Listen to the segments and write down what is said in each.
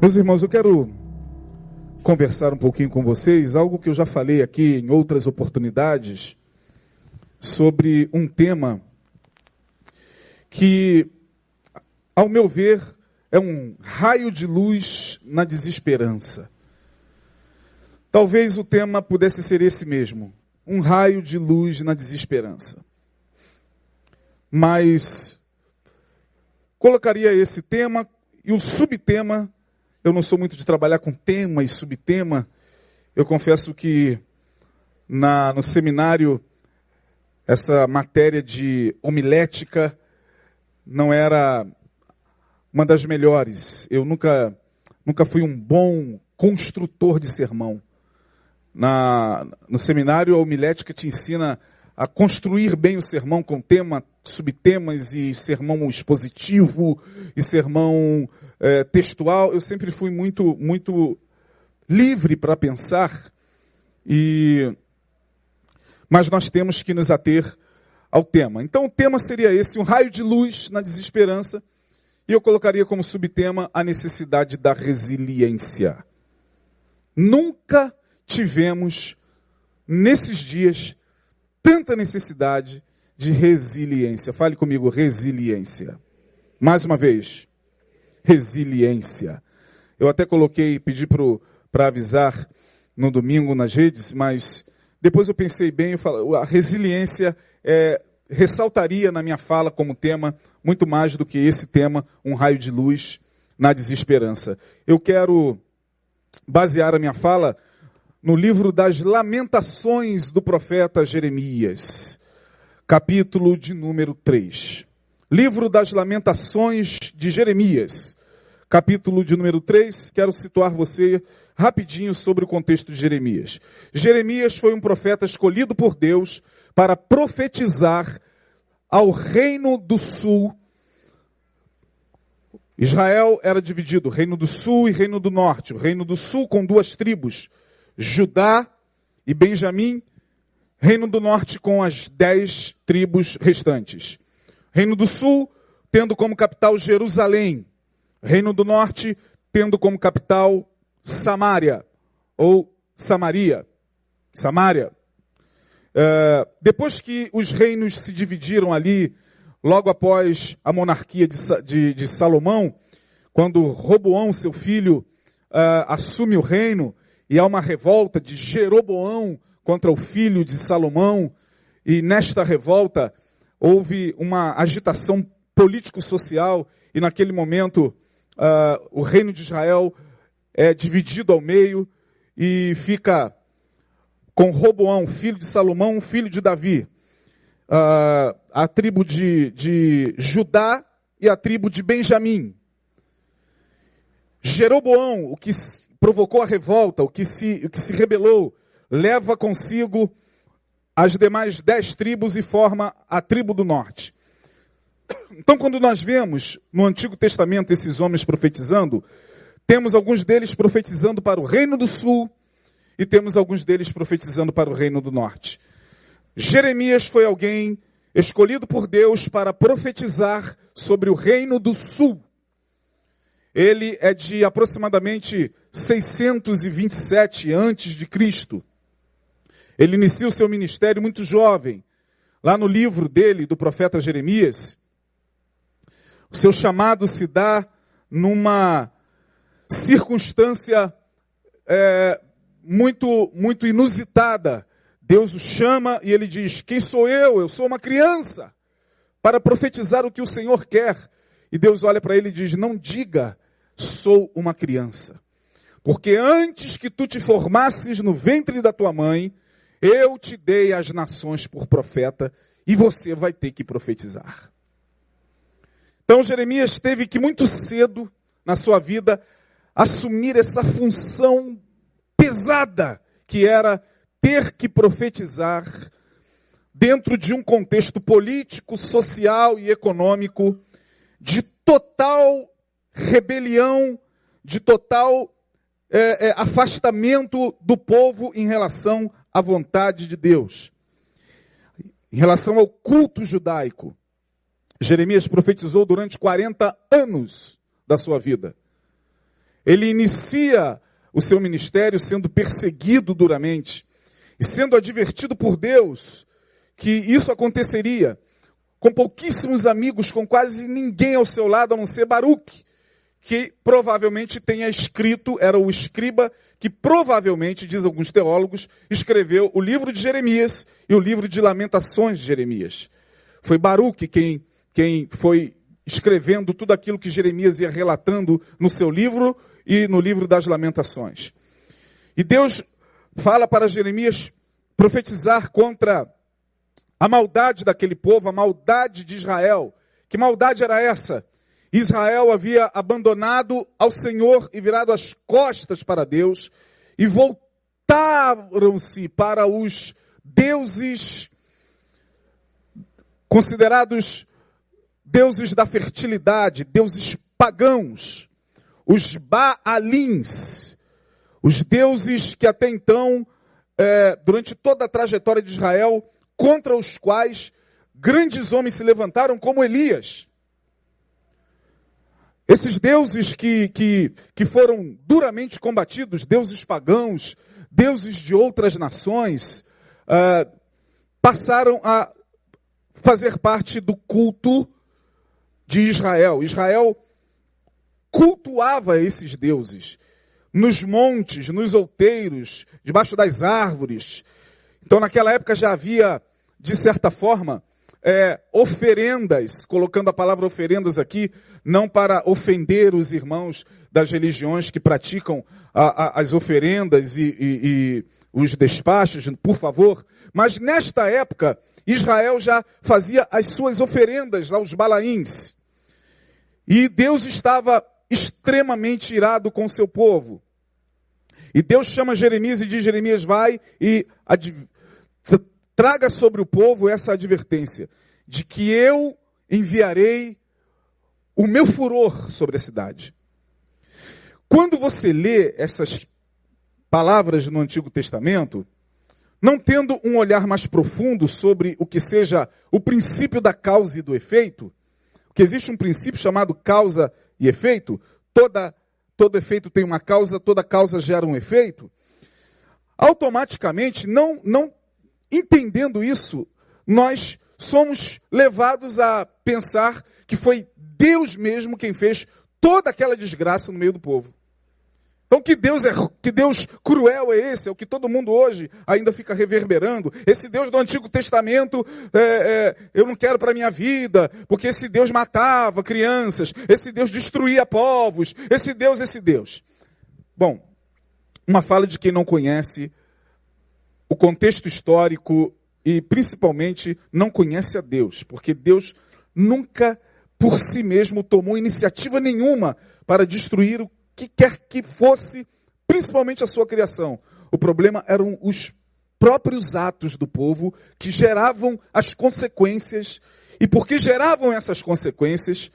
Meus irmãos, eu quero conversar um pouquinho com vocês, algo que eu já falei aqui em outras oportunidades, sobre um tema que, ao meu ver, é um raio de luz na desesperança. Talvez o tema pudesse ser esse mesmo, um raio de luz na desesperança. Mas colocaria esse tema e o subtema eu não sou muito de trabalhar com tema e subtema. Eu confesso que na, no seminário, essa matéria de homilética não era uma das melhores. Eu nunca, nunca fui um bom construtor de sermão. Na, no seminário, a homilética te ensina a construir bem o sermão com tema, subtemas e sermão expositivo e sermão é, textual, eu sempre fui muito, muito livre para pensar, e mas nós temos que nos ater ao tema. Então o tema seria esse, um raio de luz na desesperança, e eu colocaria como subtema a necessidade da resiliência. Nunca tivemos, nesses dias, tanta necessidade de resiliência. Fale comigo, resiliência. Mais uma vez resiliência. Eu até coloquei, pedi para avisar no domingo nas redes, mas depois eu pensei bem, eu falo, a resiliência é, ressaltaria na minha fala como tema muito mais do que esse tema, um raio de luz na desesperança. Eu quero basear a minha fala no livro das Lamentações do profeta Jeremias, capítulo de número 3. Livro das Lamentações de Jeremias, capítulo de número 3, quero situar você rapidinho sobre o contexto de Jeremias. Jeremias foi um profeta escolhido por Deus para profetizar ao reino do sul. Israel era dividido, reino do sul e reino do norte. O reino do sul com duas tribos, Judá e Benjamim. Reino do norte com as dez tribos restantes. Reino do sul tendo como capital Jerusalém. Reino do Norte tendo como capital Samaria, ou Samaria. Samaria. É, depois que os reinos se dividiram ali, logo após a monarquia de, de, de Salomão, quando Roboão, seu filho, uh, assume o reino, e há uma revolta de Jeroboão contra o filho de Salomão, e nesta revolta houve uma agitação político-social, e naquele momento uh, o reino de Israel é dividido ao meio e fica com Roboão, filho de Salomão, filho de Davi, uh, a tribo de, de Judá e a tribo de Benjamim. Jeroboão, o que provocou a revolta, o que se, o que se rebelou, leva consigo as demais dez tribos e forma a tribo do norte. Então, quando nós vemos no Antigo Testamento esses homens profetizando, temos alguns deles profetizando para o reino do sul e temos alguns deles profetizando para o reino do norte. Jeremias foi alguém escolhido por Deus para profetizar sobre o reino do sul. Ele é de aproximadamente 627 antes de Cristo. Ele inicia o seu ministério muito jovem. Lá no livro dele, do profeta Jeremias, o seu chamado se dá numa circunstância é, muito, muito inusitada. Deus o chama e ele diz: Quem sou eu? Eu sou uma criança para profetizar o que o Senhor quer. E Deus olha para ele e diz: Não diga, sou uma criança. Porque antes que tu te formasses no ventre da tua mãe, eu te dei as nações por profeta e você vai ter que profetizar. Então Jeremias teve que muito cedo na sua vida assumir essa função pesada que era ter que profetizar dentro de um contexto político, social e econômico de total rebelião, de total é, é, afastamento do povo em relação à vontade de Deus, em relação ao culto judaico. Jeremias profetizou durante 40 anos da sua vida. ele inicia o seu ministério sendo perseguido duramente e sendo advertido por Deus que isso aconteceria, com pouquíssimos amigos, com quase ninguém ao seu lado, a não ser Baruque, que provavelmente tenha escrito, era o escriba que provavelmente, diz alguns teólogos, escreveu o livro de Jeremias e o livro de Lamentações de Jeremias. Foi Baruque quem, quem foi escrevendo tudo aquilo que Jeremias ia relatando no seu livro e no livro das Lamentações. E Deus fala para Jeremias profetizar contra a maldade daquele povo, a maldade de Israel. Que maldade era essa? Israel havia abandonado ao Senhor e virado as costas para Deus e voltaram-se para os deuses considerados deuses da fertilidade, deuses pagãos, os Baalins, os deuses que até então, é, durante toda a trajetória de Israel, contra os quais grandes homens se levantaram, como Elias. Esses deuses que, que, que foram duramente combatidos, deuses pagãos, deuses de outras nações, uh, passaram a fazer parte do culto de Israel. Israel cultuava esses deuses nos montes, nos outeiros, debaixo das árvores. Então, naquela época já havia, de certa forma, é, oferendas, colocando a palavra oferendas aqui, não para ofender os irmãos das religiões que praticam a, a, as oferendas e, e, e os despachos, por favor, mas nesta época, Israel já fazia as suas oferendas aos balaíns. E Deus estava extremamente irado com o seu povo. E Deus chama Jeremias e diz: Jeremias, vai e traga sobre o povo essa advertência de que eu enviarei o meu furor sobre a cidade. Quando você lê essas palavras no Antigo Testamento, não tendo um olhar mais profundo sobre o que seja o princípio da causa e do efeito, que existe um princípio chamado causa e efeito, toda, todo efeito tem uma causa, toda causa gera um efeito. Automaticamente, não, não entendendo isso, nós somos levados a pensar que foi Deus mesmo quem fez toda aquela desgraça no meio do povo. Então que Deus é que Deus cruel é esse? É o que todo mundo hoje ainda fica reverberando. Esse Deus do Antigo Testamento é, é, eu não quero para minha vida, porque esse Deus matava crianças, esse Deus destruía povos, esse Deus, esse Deus. Bom, uma fala de quem não conhece o contexto histórico e principalmente não conhece a Deus, porque Deus nunca por si mesmo tomou iniciativa nenhuma para destruir o que quer que fosse, principalmente a sua criação. O problema eram os próprios atos do povo que geravam as consequências, e porque geravam essas consequências,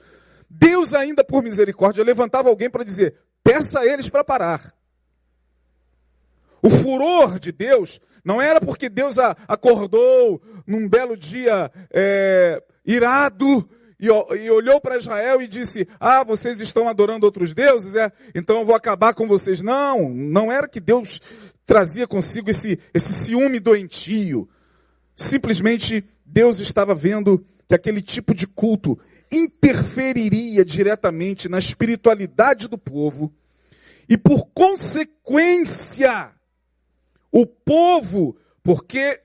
Deus, ainda por misericórdia, levantava alguém para dizer: peça a eles para parar. O furor de Deus não era porque Deus acordou num belo dia é, irado e, e olhou para Israel e disse: Ah, vocês estão adorando outros deuses, é? Então eu vou acabar com vocês. Não, não era que Deus trazia consigo esse, esse ciúme doentio. Simplesmente Deus estava vendo que aquele tipo de culto interferiria diretamente na espiritualidade do povo e, por consequência, o povo, porque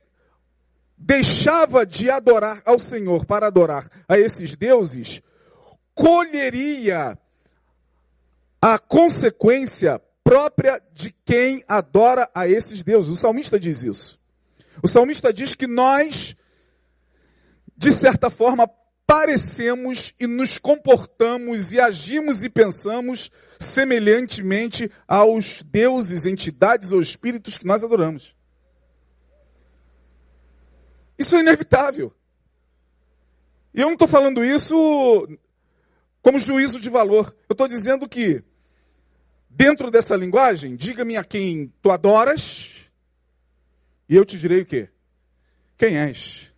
deixava de adorar ao Senhor para adorar a esses deuses, colheria a consequência própria de quem adora a esses deuses. O salmista diz isso. O salmista diz que nós, de certa forma, parecemos e nos comportamos e agimos e pensamos semelhantemente aos deuses, entidades ou espíritos que nós adoramos. Isso é inevitável. E eu não estou falando isso como juízo de valor. Eu estou dizendo que, dentro dessa linguagem, diga-me a quem tu adoras, e eu te direi o quê? Quem és?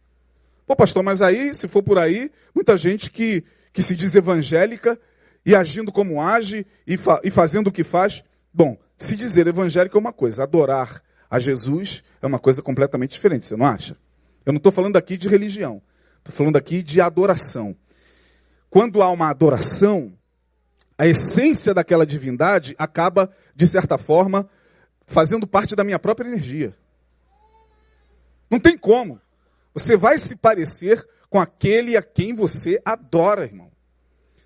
Pô, pastor, mas aí, se for por aí, muita gente que, que se diz evangélica e agindo como age e, fa e fazendo o que faz. Bom, se dizer evangélico é uma coisa, adorar a Jesus é uma coisa completamente diferente, você não acha? Eu não estou falando aqui de religião, estou falando aqui de adoração. Quando há uma adoração, a essência daquela divindade acaba, de certa forma, fazendo parte da minha própria energia. Não tem como. Você vai se parecer com aquele a quem você adora, irmão.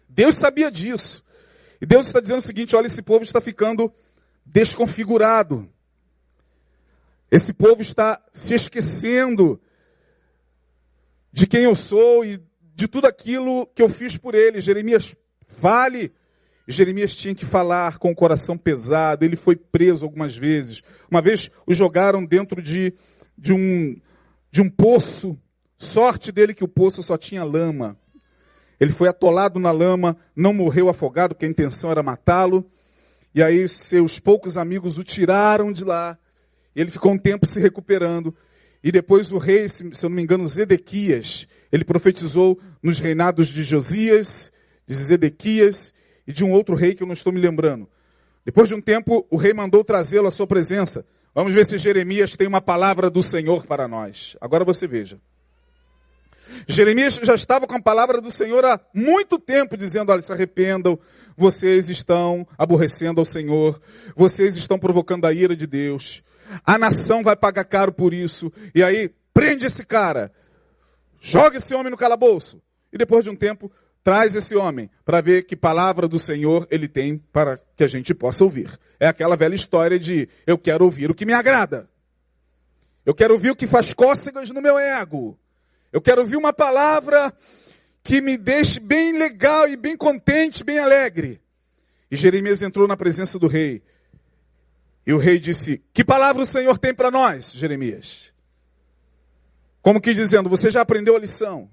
Deus sabia disso. E Deus está dizendo o seguinte: olha, esse povo está ficando desconfigurado. Esse povo está se esquecendo de quem eu sou e de tudo aquilo que eu fiz por ele. Jeremias fale. Jeremias tinha que falar com o coração pesado, ele foi preso algumas vezes. Uma vez o jogaram dentro de, de, um, de um poço. Sorte dele que o poço só tinha lama. Ele foi atolado na lama, não morreu afogado, porque a intenção era matá-lo. E aí seus poucos amigos o tiraram de lá. Ele ficou um tempo se recuperando. E depois o rei, se eu não me engano, Zedequias, ele profetizou nos reinados de Josias, de Zedequias e de um outro rei que eu não estou me lembrando. Depois de um tempo, o rei mandou trazê-lo à sua presença. Vamos ver se Jeremias tem uma palavra do Senhor para nós. Agora você veja. Jeremias já estava com a palavra do Senhor há muito tempo, dizendo: olha, se arrependam, vocês estão aborrecendo ao Senhor, vocês estão provocando a ira de Deus, a nação vai pagar caro por isso, e aí prende esse cara, joga esse homem no calabouço, e depois de um tempo, traz esse homem para ver que palavra do Senhor ele tem para que a gente possa ouvir. É aquela velha história de eu quero ouvir o que me agrada. Eu quero ouvir o que faz cócegas no meu ego. Eu quero ouvir uma palavra que me deixe bem legal e bem contente, bem alegre. E Jeremias entrou na presença do rei. E o rei disse: Que palavra o Senhor tem para nós, Jeremias? Como que dizendo: Você já aprendeu a lição.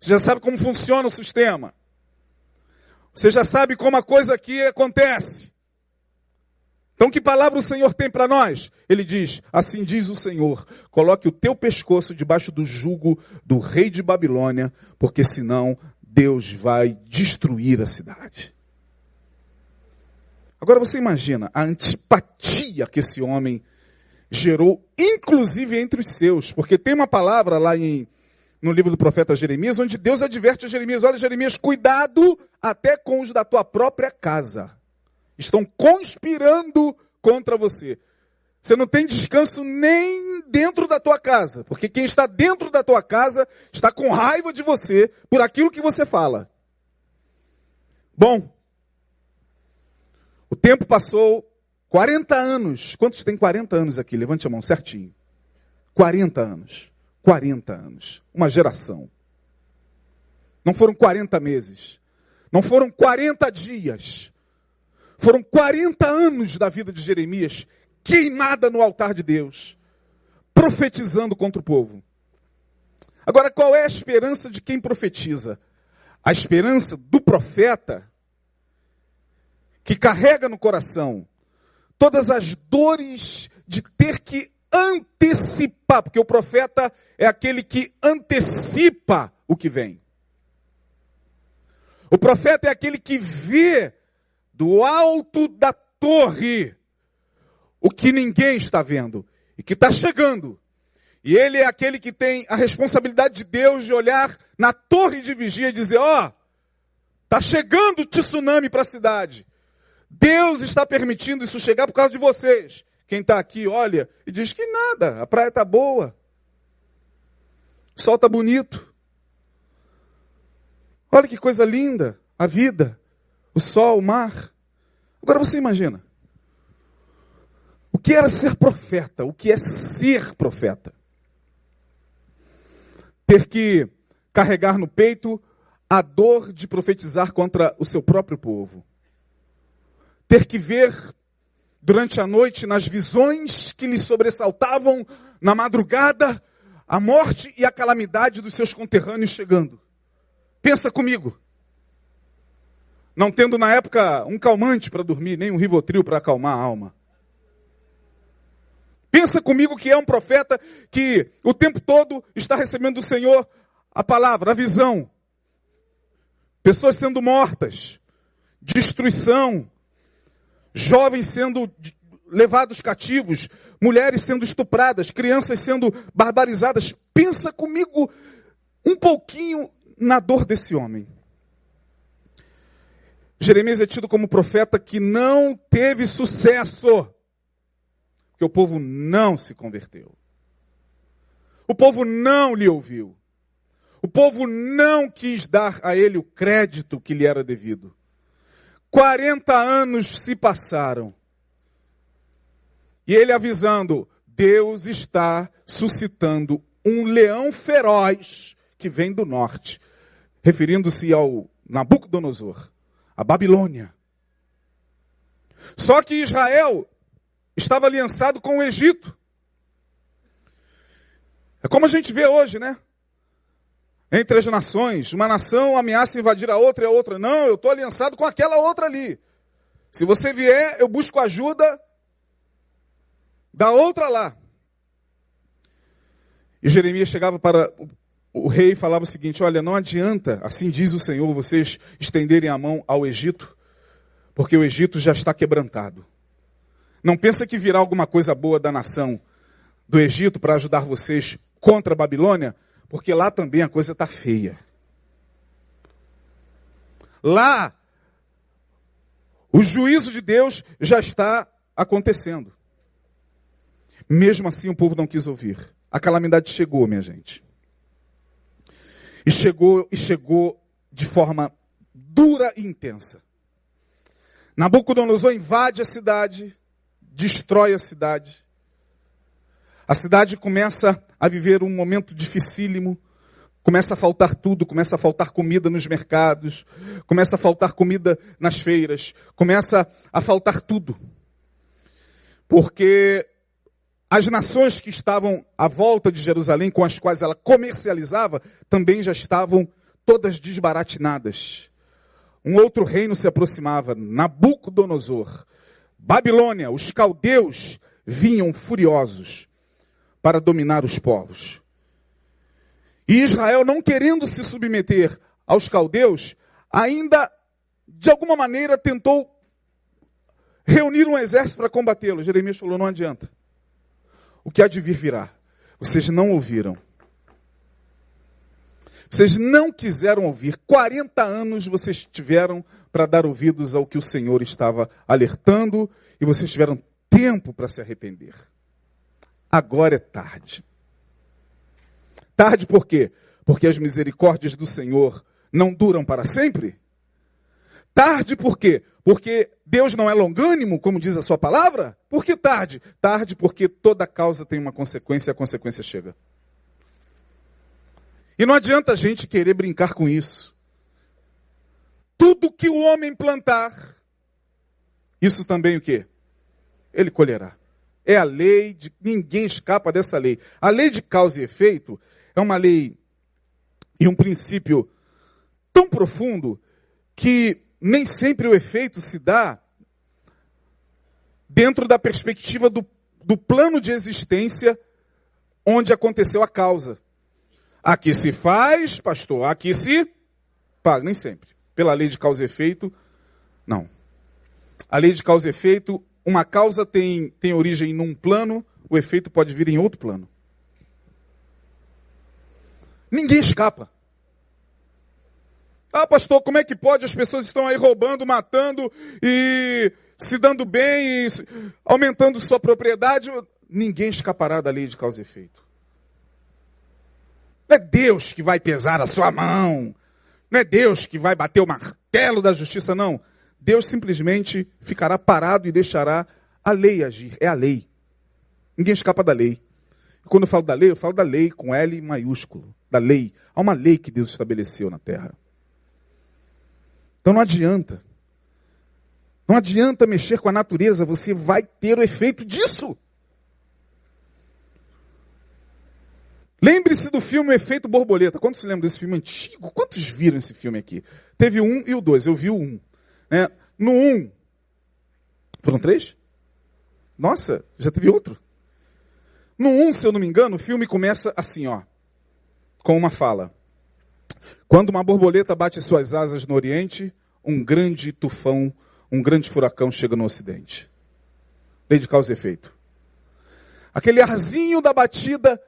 Você já sabe como funciona o sistema. Você já sabe como a coisa aqui acontece. Então, que palavra o Senhor tem para nós? Ele diz: Assim diz o Senhor: coloque o teu pescoço debaixo do jugo do rei de Babilônia, porque senão Deus vai destruir a cidade. Agora você imagina a antipatia que esse homem gerou, inclusive entre os seus, porque tem uma palavra lá em, no livro do profeta Jeremias, onde Deus adverte a Jeremias: Olha, Jeremias, cuidado até com os da tua própria casa estão conspirando contra você. Você não tem descanso nem dentro da tua casa, porque quem está dentro da tua casa está com raiva de você por aquilo que você fala. Bom, o tempo passou 40 anos. Quantos tem 40 anos aqui? Levante a mão certinho. 40 anos. 40 anos. Uma geração. Não foram 40 meses. Não foram 40 dias. Foram 40 anos da vida de Jeremias queimada no altar de Deus, profetizando contra o povo. Agora, qual é a esperança de quem profetiza? A esperança do profeta que carrega no coração todas as dores de ter que antecipar, porque o profeta é aquele que antecipa o que vem. O profeta é aquele que vê do alto da torre, o que ninguém está vendo e que está chegando. E ele é aquele que tem a responsabilidade de Deus de olhar na torre de vigia e dizer: Ó, oh, está chegando o tsunami para a cidade. Deus está permitindo isso chegar por causa de vocês. Quem está aqui olha e diz que nada, a praia está boa, o sol está bonito. Olha que coisa linda, a vida o sol, o mar. Agora você imagina. O que era ser profeta? O que é ser profeta? Ter que carregar no peito a dor de profetizar contra o seu próprio povo. Ter que ver durante a noite, nas visões que lhe sobressaltavam na madrugada, a morte e a calamidade dos seus conterrâneos chegando. Pensa comigo não tendo na época um calmante para dormir, nem um rivotril para acalmar a alma. Pensa comigo que é um profeta que o tempo todo está recebendo do Senhor a palavra, a visão. Pessoas sendo mortas, destruição, jovens sendo levados cativos, mulheres sendo estupradas, crianças sendo barbarizadas. Pensa comigo um pouquinho na dor desse homem. Jeremias é tido como profeta que não teve sucesso, porque o povo não se converteu. O povo não lhe ouviu. O povo não quis dar a ele o crédito que lhe era devido. 40 anos se passaram. E ele avisando: Deus está suscitando um leão feroz que vem do norte, referindo-se ao Nabucodonosor, a Babilônia. Só que Israel estava aliançado com o Egito. É como a gente vê hoje, né? Entre as nações, uma nação ameaça invadir a outra e a outra. Não, eu estou aliançado com aquela outra ali. Se você vier, eu busco ajuda da outra lá. E Jeremias chegava para o rei e falava o seguinte: Olha, não adianta, assim diz o Senhor, vocês estenderem a mão ao Egito, porque o Egito já está quebrantado. Não pensa que virá alguma coisa boa da nação do Egito para ajudar vocês contra a Babilônia, porque lá também a coisa está feia. Lá, o juízo de Deus já está acontecendo. Mesmo assim, o povo não quis ouvir. A calamidade chegou, minha gente. E chegou, e chegou de forma dura e intensa. Nabucodonosor invade a cidade, destrói a cidade. A cidade começa a viver um momento dificílimo, começa a faltar tudo, começa a faltar comida nos mercados, começa a faltar comida nas feiras, começa a faltar tudo. Porque as nações que estavam à volta de Jerusalém, com as quais ela comercializava, também já estavam todas desbaratinadas. Um outro reino se aproximava, Nabucodonosor. Babilônia, os caldeus vinham furiosos para dominar os povos. E Israel, não querendo se submeter aos caldeus, ainda de alguma maneira tentou reunir um exército para combatê-los. Jeremias falou: não adianta. O que há de vir virá. Vocês não ouviram. Vocês não quiseram ouvir. 40 anos vocês tiveram para dar ouvidos ao que o Senhor estava alertando e vocês tiveram tempo para se arrepender agora é tarde. Tarde por quê? Porque as misericórdias do Senhor não duram para sempre? Tarde por quê? Porque Deus não é longânimo, como diz a sua palavra? Por que tarde? Tarde porque toda causa tem uma consequência e a consequência chega. E não adianta a gente querer brincar com isso. Tudo que o homem plantar, isso também o quê? Ele colherá. É a lei, de, ninguém escapa dessa lei. A lei de causa e efeito é uma lei e um princípio tão profundo que nem sempre o efeito se dá dentro da perspectiva do, do plano de existência onde aconteceu a causa. Aqui se faz, pastor, aqui se paga, nem sempre. Pela lei de causa e efeito, não. A lei de causa e efeito uma causa tem, tem origem num plano, o efeito pode vir em outro plano. Ninguém escapa. Ah, pastor, como é que pode? As pessoas estão aí roubando, matando e se dando bem, e aumentando sua propriedade. Ninguém escapará da lei de causa e efeito. Não é Deus que vai pesar a sua mão. Não é Deus que vai bater o martelo da justiça, não. Deus simplesmente ficará parado e deixará a lei agir. É a lei. Ninguém escapa da lei. E quando eu falo da lei, eu falo da lei com L maiúsculo. Da lei. Há uma lei que Deus estabeleceu na terra. Então não adianta. Não adianta mexer com a natureza, você vai ter o efeito disso. Lembre-se do filme O Efeito Borboleta. Quantos se lembram desse filme antigo? Quantos viram esse filme aqui? Teve um e o dois. Eu vi o um. Né? No 1, um, foram três? Nossa, já teve outro. No 1, um, se eu não me engano, o filme começa assim, ó, com uma fala. Quando uma borboleta bate suas asas no Oriente, um grande tufão, um grande furacão chega no Ocidente. Lei de causa e efeito. Aquele arzinho da batida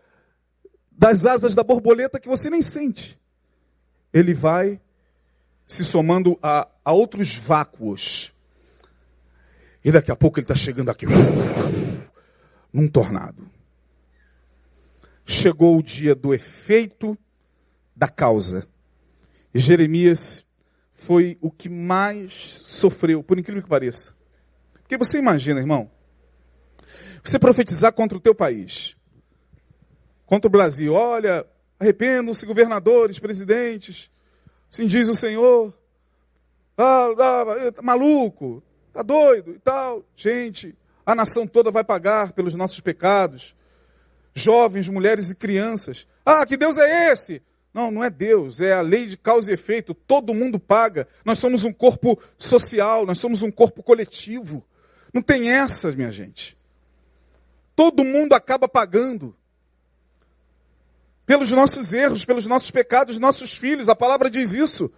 das asas da borboleta que você nem sente. Ele vai se somando a, a outros vácuos. E daqui a pouco ele está chegando aqui, num tornado. Chegou o dia do efeito da causa. E Jeremias foi o que mais sofreu, por incrível que pareça. Porque você imagina, irmão, você profetizar contra o teu país, contra o Brasil. Olha, arrependam-se governadores, presidentes, assim diz o Senhor. Ah, ah, tá maluco, tá doido e tal. Gente, a nação toda vai pagar pelos nossos pecados. Jovens, mulheres e crianças. Ah, que Deus é esse? Não, não é Deus, é a lei de causa e efeito. Todo mundo paga. Nós somos um corpo social, nós somos um corpo coletivo. Não tem essa, minha gente. Todo mundo acaba pagando. Pelos nossos erros, pelos nossos pecados, nossos filhos. A palavra diz isso.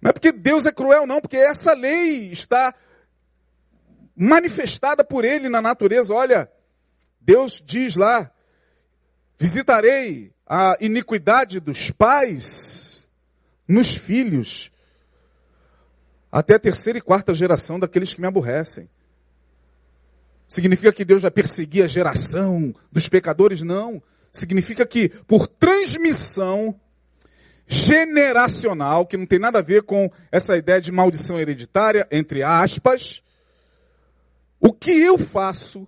Não é porque Deus é cruel, não, porque essa lei está manifestada por Ele na natureza. Olha, Deus diz lá: visitarei a iniquidade dos pais nos filhos, até a terceira e quarta geração daqueles que me aborrecem. Significa que Deus vai perseguir a geração dos pecadores? Não. Significa que, por transmissão generacional, que não tem nada a ver com essa ideia de maldição hereditária, entre aspas, o que eu faço,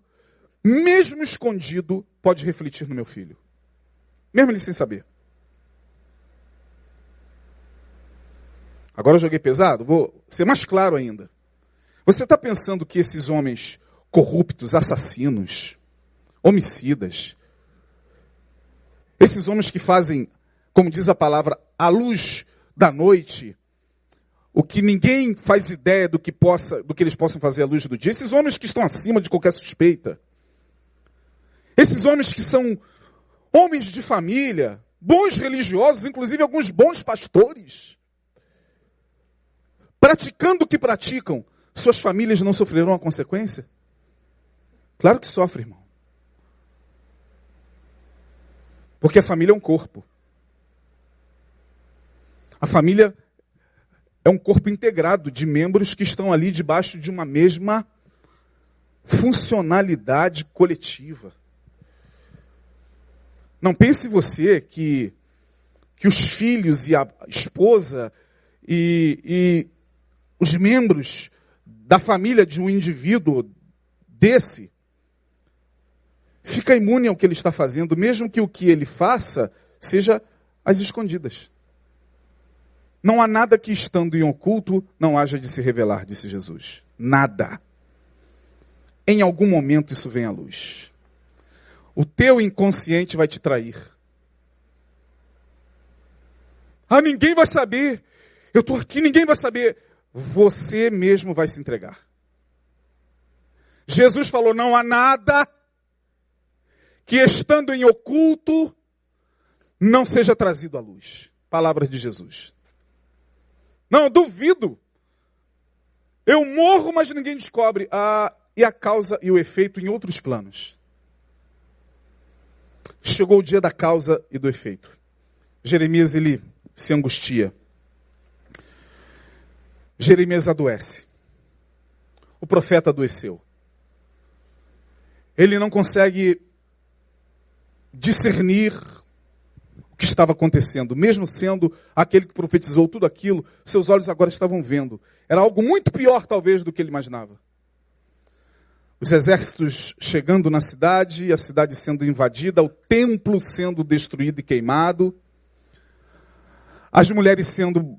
mesmo escondido, pode refletir no meu filho. Mesmo ele sem saber. Agora eu joguei pesado? Vou ser mais claro ainda. Você está pensando que esses homens corruptos, assassinos, homicidas. Esses homens que fazem, como diz a palavra, a luz da noite, o que ninguém faz ideia do que, possa, do que eles possam fazer à luz do dia. Esses homens que estão acima de qualquer suspeita. Esses homens que são homens de família, bons religiosos, inclusive alguns bons pastores. Praticando o que praticam, suas famílias não sofrerão a consequência? Claro que sofre, irmão. Porque a família é um corpo. A família é um corpo integrado de membros que estão ali debaixo de uma mesma funcionalidade coletiva. Não pense você que, que os filhos e a esposa e, e os membros da família de um indivíduo desse fica imune ao que ele está fazendo, mesmo que o que ele faça seja às escondidas. Não há nada que estando em oculto não haja de se revelar, disse Jesus. Nada. Em algum momento isso vem à luz. O teu inconsciente vai te trair. Ah, ninguém vai saber. Eu estou aqui, ninguém vai saber. Você mesmo vai se entregar. Jesus falou: não há nada que estando em oculto não seja trazido à luz. Palavras de Jesus. Não, duvido. Eu morro, mas ninguém descobre. Ah, e a causa e o efeito em outros planos. Chegou o dia da causa e do efeito. Jeremias ele se angustia. Jeremias adoece. O profeta adoeceu. Ele não consegue discernir o que estava acontecendo, mesmo sendo aquele que profetizou tudo aquilo, seus olhos agora estavam vendo. Era algo muito pior, talvez, do que ele imaginava. Os exércitos chegando na cidade, a cidade sendo invadida, o templo sendo destruído e queimado, as mulheres sendo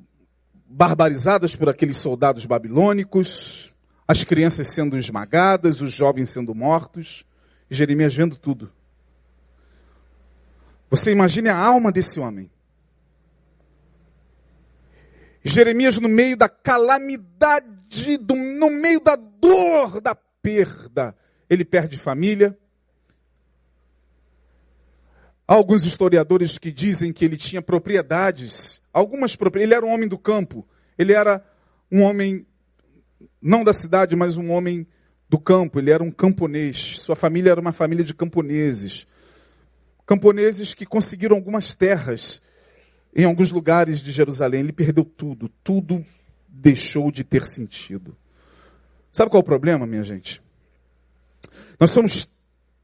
barbarizadas por aqueles soldados babilônicos, as crianças sendo esmagadas, os jovens sendo mortos, e Jeremias vendo tudo. Você imagine a alma desse homem. Jeremias, no meio da calamidade, do, no meio da dor, da perda, ele perde família. Há alguns historiadores que dizem que ele tinha propriedades, algumas propriedades. Ele era um homem do campo, ele era um homem, não da cidade, mas um homem do campo. Ele era um camponês. Sua família era uma família de camponeses. Camponeses que conseguiram algumas terras em alguns lugares de Jerusalém. Ele perdeu tudo. Tudo deixou de ter sentido. Sabe qual é o problema, minha gente? Nós somos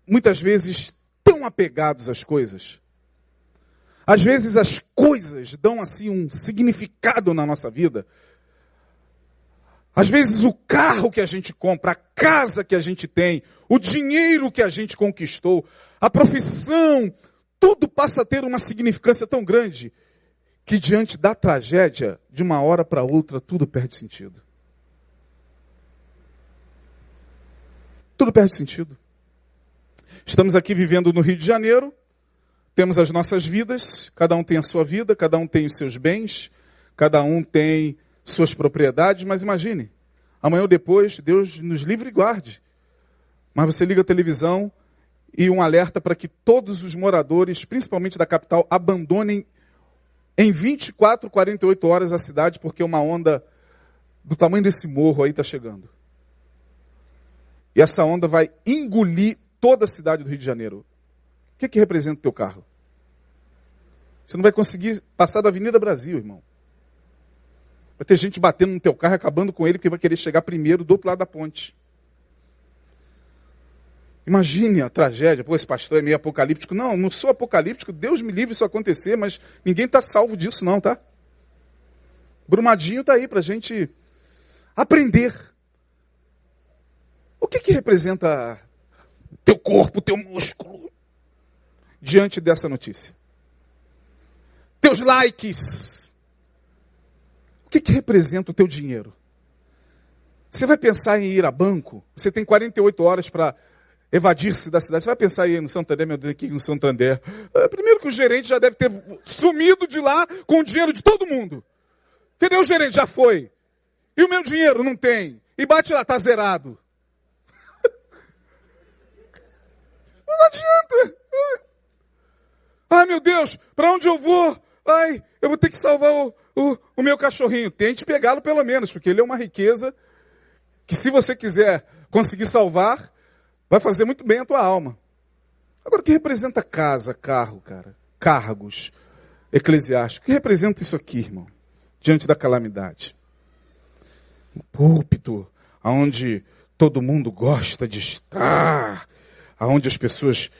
muitas vezes tão apegados às coisas. Às vezes as coisas dão assim um significado na nossa vida. Às vezes o carro que a gente compra, a casa que a gente tem, o dinheiro que a gente conquistou, a profissão, tudo passa a ter uma significância tão grande que diante da tragédia, de uma hora para outra, tudo perde sentido. Tudo perde sentido. Estamos aqui vivendo no Rio de Janeiro, temos as nossas vidas, cada um tem a sua vida, cada um tem os seus bens, cada um tem suas propriedades, mas imagine, amanhã ou depois, Deus nos livre e guarde. Mas você liga a televisão e um alerta para que todos os moradores, principalmente da capital, abandonem em 24, 48 horas a cidade, porque uma onda do tamanho desse morro aí está chegando. E essa onda vai engolir toda a cidade do Rio de Janeiro. O que, que representa o teu carro? Você não vai conseguir passar da Avenida Brasil, irmão. Vai ter gente batendo no teu carro, acabando com ele, porque vai querer chegar primeiro do outro lado da ponte. Imagine a tragédia. Pô, esse pastor é meio apocalíptico. Não, não sou apocalíptico. Deus me livre isso acontecer, mas ninguém está salvo disso, não, tá? Brumadinho está aí para a gente aprender. O que, que representa teu corpo, teu músculo, diante dessa notícia? Teus likes. O que, que representa o teu dinheiro? Você vai pensar em ir a banco? Você tem 48 horas para evadir-se da cidade. Você vai pensar aí no Santander, meu Deus, aqui no Santander. É, primeiro que o gerente já deve ter sumido de lá com o dinheiro de todo mundo. Cadê o gerente? Já foi. E o meu dinheiro? Não tem. E bate lá, está zerado. Não adianta. Ai, meu Deus, para onde eu vou? Ai, eu vou ter que salvar o, o, o meu cachorrinho. Tente pegá-lo pelo menos, porque ele é uma riqueza que se você quiser conseguir salvar, vai fazer muito bem a tua alma. Agora, o que representa casa, carro, cara? Cargos eclesiásticos. O que representa isso aqui, irmão? Diante da calamidade. O púlpito, onde todo mundo gosta de estar, aonde as pessoas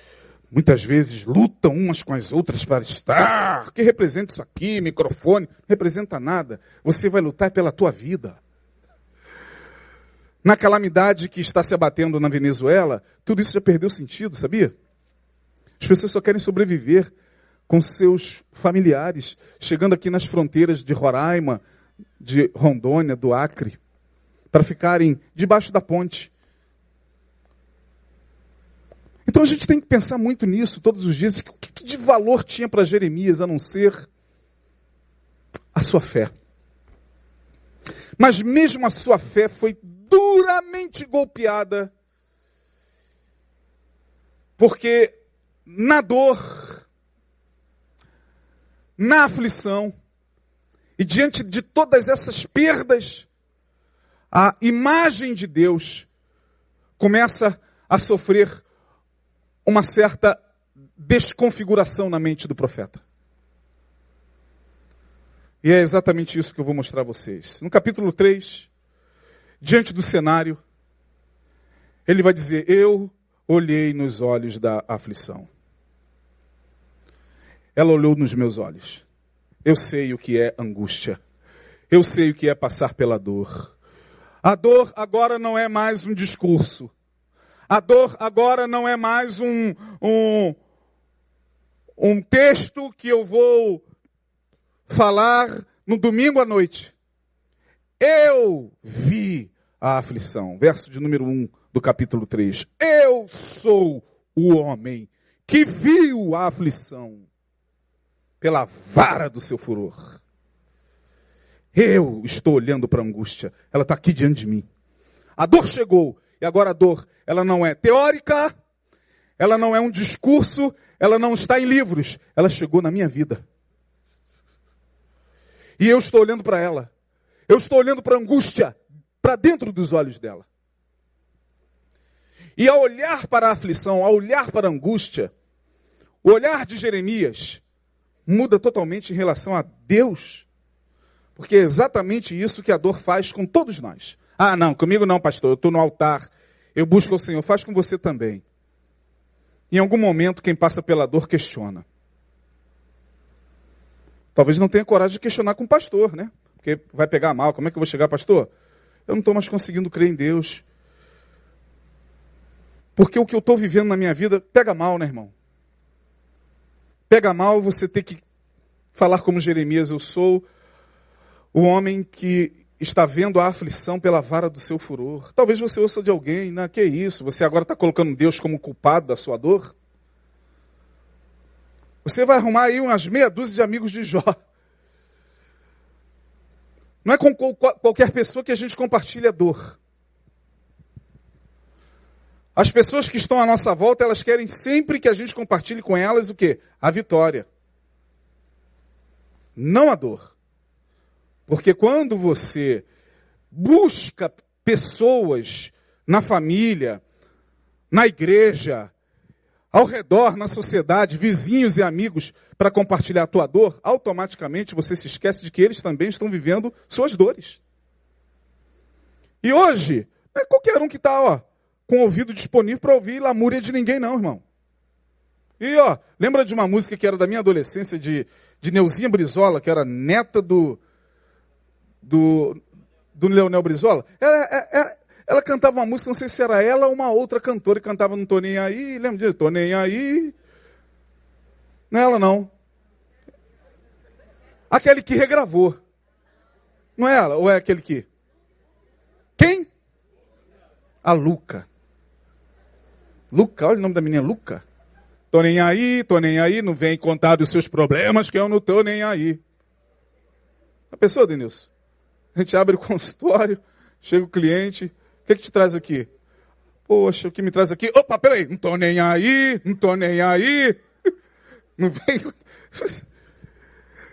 muitas vezes lutam umas com as outras para estar. O que representa isso aqui? Microfone? Não representa nada. Você vai lutar pela tua vida. Na calamidade que está se abatendo na Venezuela, tudo isso já perdeu sentido, sabia? As pessoas só querem sobreviver com seus familiares, chegando aqui nas fronteiras de Roraima, de Rondônia, do Acre, para ficarem debaixo da ponte. Então a gente tem que pensar muito nisso todos os dias. O que de valor tinha para Jeremias a não ser a sua fé? Mas mesmo a sua fé foi duramente golpeada, porque na dor, na aflição, e diante de todas essas perdas, a imagem de Deus começa a sofrer uma certa desconfiguração na mente do profeta. E é exatamente isso que eu vou mostrar a vocês. No capítulo 3, diante do cenário, ele vai dizer: Eu olhei nos olhos da aflição. Ela olhou nos meus olhos. Eu sei o que é angústia. Eu sei o que é passar pela dor. A dor agora não é mais um discurso. A dor agora não é mais um, um, um texto que eu vou falar no domingo à noite. Eu vi a aflição. Verso de número 1 do capítulo 3. Eu sou o homem que viu a aflição pela vara do seu furor. Eu estou olhando para a angústia. Ela está aqui diante de mim. A dor chegou. E agora a dor, ela não é teórica, ela não é um discurso, ela não está em livros, ela chegou na minha vida. E eu estou olhando para ela. Eu estou olhando para a angústia, para dentro dos olhos dela. E ao olhar para a aflição, ao olhar para a angústia, o olhar de Jeremias muda totalmente em relação a Deus. Porque é exatamente isso que a dor faz com todos nós. Ah, não, comigo não, pastor, eu estou no altar, eu busco o Senhor, faz com você também. Em algum momento, quem passa pela dor questiona. Talvez não tenha coragem de questionar com o pastor, né? Porque vai pegar mal. Como é que eu vou chegar, pastor? Eu não estou mais conseguindo crer em Deus. Porque o que eu estou vivendo na minha vida pega mal, né, irmão? Pega mal você ter que falar como Jeremias: Eu sou o homem que está vendo a aflição pela vara do seu furor. Talvez você ouça de alguém, né? que isso? Você agora está colocando Deus como culpado da sua dor? Você vai arrumar aí umas meia dúzia de amigos de Jó. Não é com qualquer pessoa que a gente compartilha dor. As pessoas que estão à nossa volta, elas querem sempre que a gente compartilhe com elas o quê? A vitória. Não a dor. Porque quando você busca pessoas na família, na igreja, ao redor, na sociedade, vizinhos e amigos, para compartilhar a tua dor, automaticamente você se esquece de que eles também estão vivendo suas dores. E hoje, não é qualquer um que está com o ouvido disponível para ouvir lamúria de ninguém, não, irmão. E ó, lembra de uma música que era da minha adolescência, de, de Neuzinha Brizola, que era neta do, do, do Leonel Brizola? Ela, ela, é, é, ela cantava uma música, não sei se era ela ou uma outra cantora, e cantava no Tô Nem Aí, lembra disso? Tô Nem Aí. Não é ela, não. Aquele que regravou. Não é ela, ou é aquele que? Quem? A Luca. Luca, olha o nome da menina, Luca. Tô nem aí, tô nem aí, não vem contar dos seus problemas que eu não tô nem aí. A pessoa, Denilson? A gente abre o consultório, chega o cliente, o que, que te traz aqui? Poxa, o que me traz aqui? Opa, peraí, não tô nem aí, não tô nem aí. Não vem.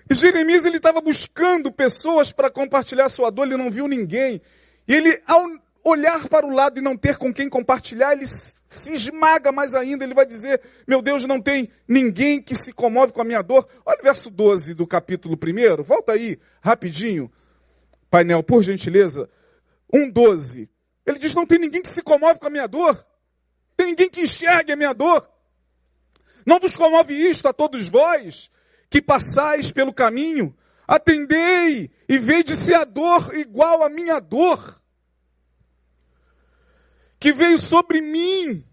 E Jeremias ele estava buscando pessoas para compartilhar sua dor, ele não viu ninguém. E ele, ao olhar para o lado e não ter com quem compartilhar, ele se esmaga mais ainda. Ele vai dizer: Meu Deus, não tem ninguém que se comove com a minha dor. Olha o verso 12 do capítulo 1. Volta aí, rapidinho, painel, por gentileza. 1,12. Ele diz: Não tem ninguém que se comove com a minha dor. Tem ninguém que enxergue a minha dor. Não vos comove isto a todos vós que passais pelo caminho? Atendei e vede se a dor igual à minha dor, que veio sobre mim,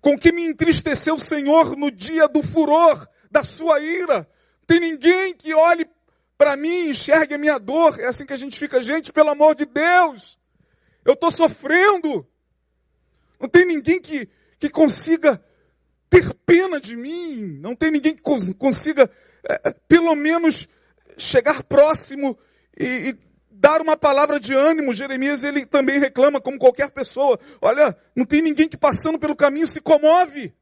com que me entristeceu o Senhor no dia do furor da sua ira. Tem ninguém que olhe para mim, enxergue a minha dor. É assim que a gente fica, gente, pelo amor de Deus. Eu estou sofrendo. Não tem ninguém que, que consiga ter pena de mim. Não tem ninguém que consiga, é, é, pelo menos, chegar próximo e, e dar uma palavra de ânimo. Jeremias ele também reclama, como qualquer pessoa. Olha, não tem ninguém que passando pelo caminho se comove.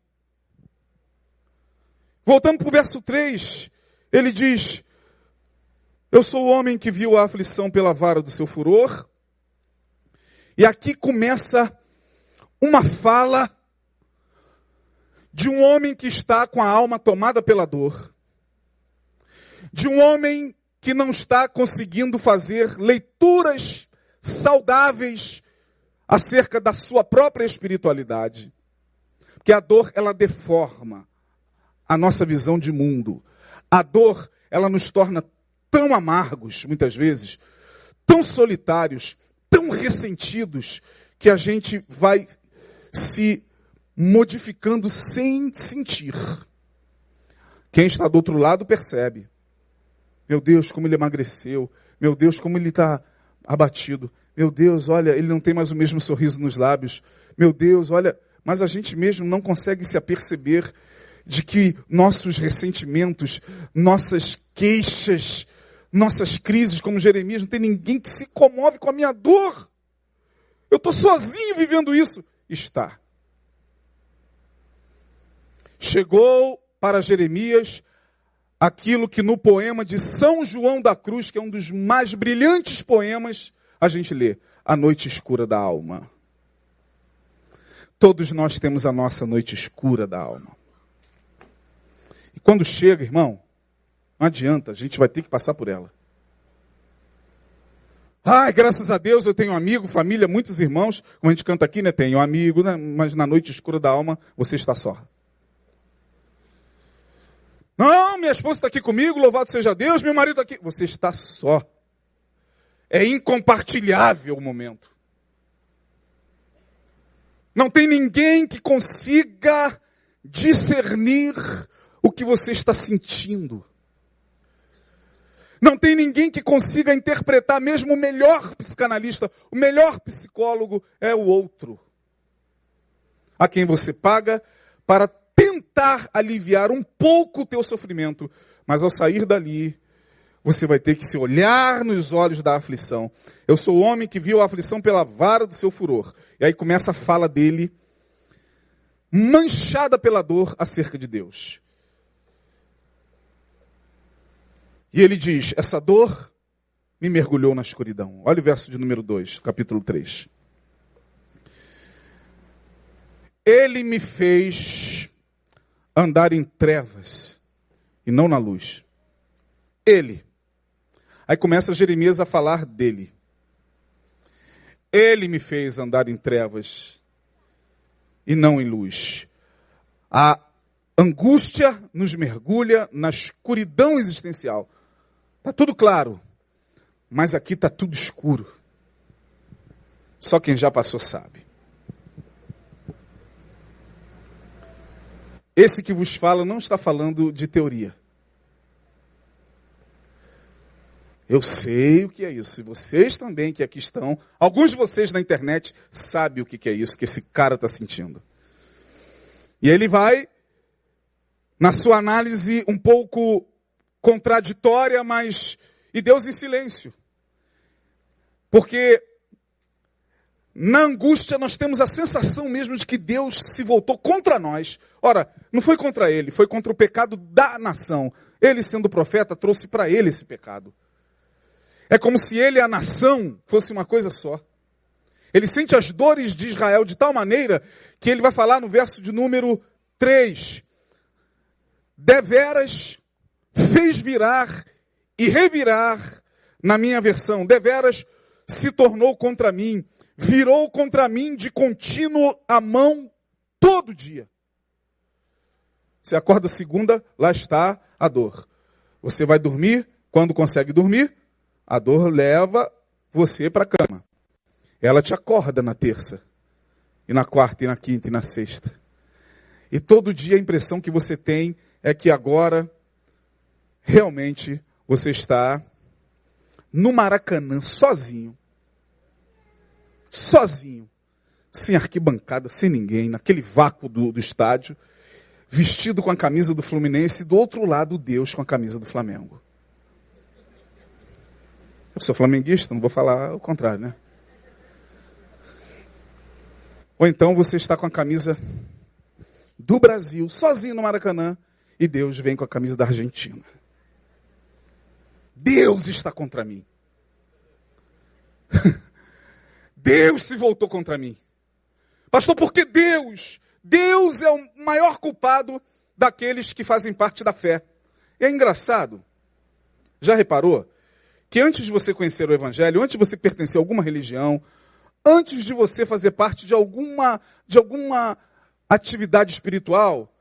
Voltando para o verso 3, ele diz: Eu sou o homem que viu a aflição pela vara do seu furor. E aqui começa uma fala de um homem que está com a alma tomada pela dor, de um homem que não está conseguindo fazer leituras saudáveis acerca da sua própria espiritualidade. Porque a dor, ela deforma a nossa visão de mundo. A dor, ela nos torna tão amargos, muitas vezes, tão solitários, tão ressentidos que a gente vai se modificando sem sentir. Quem está do outro lado percebe. Meu Deus, como ele emagreceu. Meu Deus, como ele está abatido. Meu Deus, olha, ele não tem mais o mesmo sorriso nos lábios. Meu Deus, olha, mas a gente mesmo não consegue se aperceber de que nossos ressentimentos, nossas queixas, nossas crises, como Jeremias, não tem ninguém que se comove com a minha dor. Eu estou sozinho vivendo isso. Está. Chegou para Jeremias aquilo que no poema de São João da Cruz, que é um dos mais brilhantes poemas, a gente lê: A Noite Escura da Alma. Todos nós temos a nossa noite escura da alma. E quando chega, irmão, não adianta, a gente vai ter que passar por ela. Ai, graças a Deus eu tenho amigo, família, muitos irmãos. Como a gente canta aqui, né? Tenho amigo, né? mas na noite escura da alma você está só. Não, minha esposa está aqui comigo, louvado seja Deus, meu marido está aqui. Você está só. É incompartilhável o momento. Não tem ninguém que consiga discernir o que você está sentindo. Não tem ninguém que consiga interpretar, mesmo o melhor psicanalista, o melhor psicólogo é o outro. A quem você paga para tentar aliviar um pouco o teu sofrimento, mas ao sair dali, você vai ter que se olhar nos olhos da aflição. Eu sou o homem que viu a aflição pela vara do seu furor. E aí começa a fala dele, manchada pela dor acerca de Deus. E ele diz: Essa dor me mergulhou na escuridão. Olha o verso de número 2, capítulo 3. Ele me fez andar em trevas e não na luz. Ele. Aí começa Jeremias a falar dele. Ele me fez andar em trevas e não em luz. A angústia nos mergulha na escuridão existencial. Está tudo claro, mas aqui está tudo escuro. Só quem já passou sabe. Esse que vos fala não está falando de teoria. Eu sei o que é isso. E vocês também que aqui estão, alguns de vocês na internet sabem o que é isso que esse cara está sentindo. E ele vai, na sua análise um pouco contraditória, mas. E Deus em silêncio. Porque na angústia nós temos a sensação mesmo de que Deus se voltou contra nós. Ora, não foi contra ele, foi contra o pecado da nação. Ele, sendo profeta, trouxe para ele esse pecado. É como se ele e a nação fosse uma coisa só. Ele sente as dores de Israel de tal maneira que ele vai falar no verso de número 3: Deveras fez virar e revirar, na minha versão, deveras se tornou contra mim, virou contra mim de contínuo a mão todo dia. Você acorda segunda, lá está a dor. Você vai dormir, quando consegue dormir, a dor leva você para a cama. Ela te acorda na terça, e na quarta, e na quinta, e na sexta. E todo dia a impressão que você tem é que agora realmente você está no Maracanã sozinho. Sozinho. Sem arquibancada, sem ninguém, naquele vácuo do, do estádio, vestido com a camisa do Fluminense e do outro lado Deus com a camisa do Flamengo. Eu sou flamenguista, não vou falar o contrário, né? Ou então você está com a camisa do Brasil, sozinho no Maracanã, e Deus vem com a camisa da Argentina. Deus está contra mim. Deus se voltou contra mim. Pastor, por que Deus? Deus é o maior culpado daqueles que fazem parte da fé. E é engraçado. Já reparou que antes de você conhecer o evangelho, antes de você pertencer a alguma religião, antes de você fazer parte de alguma de alguma atividade espiritual,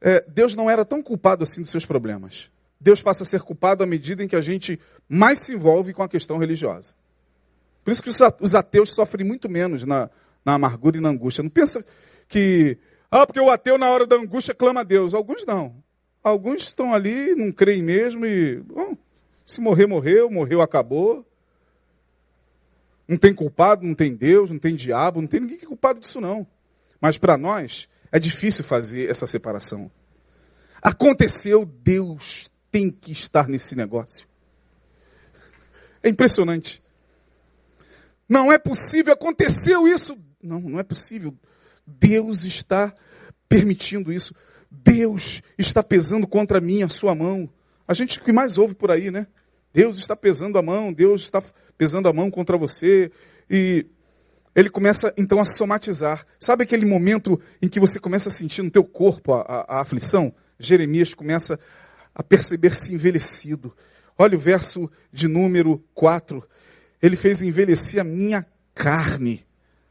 é, Deus não era tão culpado assim dos seus problemas. Deus passa a ser culpado à medida em que a gente mais se envolve com a questão religiosa. Por isso que os ateus sofrem muito menos na, na amargura e na angústia. Não pensa que, ah, porque o ateu na hora da angústia clama a Deus. Alguns não. Alguns estão ali, não creem mesmo e, bom, se morrer, morreu, morreu, acabou. Não tem culpado, não tem Deus, não tem diabo, não tem ninguém que é culpado disso não. Mas para nós é difícil fazer essa separação. Aconteceu, Deus tem que estar nesse negócio. É impressionante. Não é possível, aconteceu isso. Não, não é possível. Deus está permitindo isso. Deus está pesando contra mim a sua mão. A gente que mais ouve por aí, né? Deus está pesando a mão, Deus está pesando a mão contra você. E ele começa então a somatizar. Sabe aquele momento em que você começa a sentir no teu corpo a, a, a aflição? Jeremias começa a perceber-se envelhecido. Olha o verso de número 4. Ele fez envelhecer a minha carne,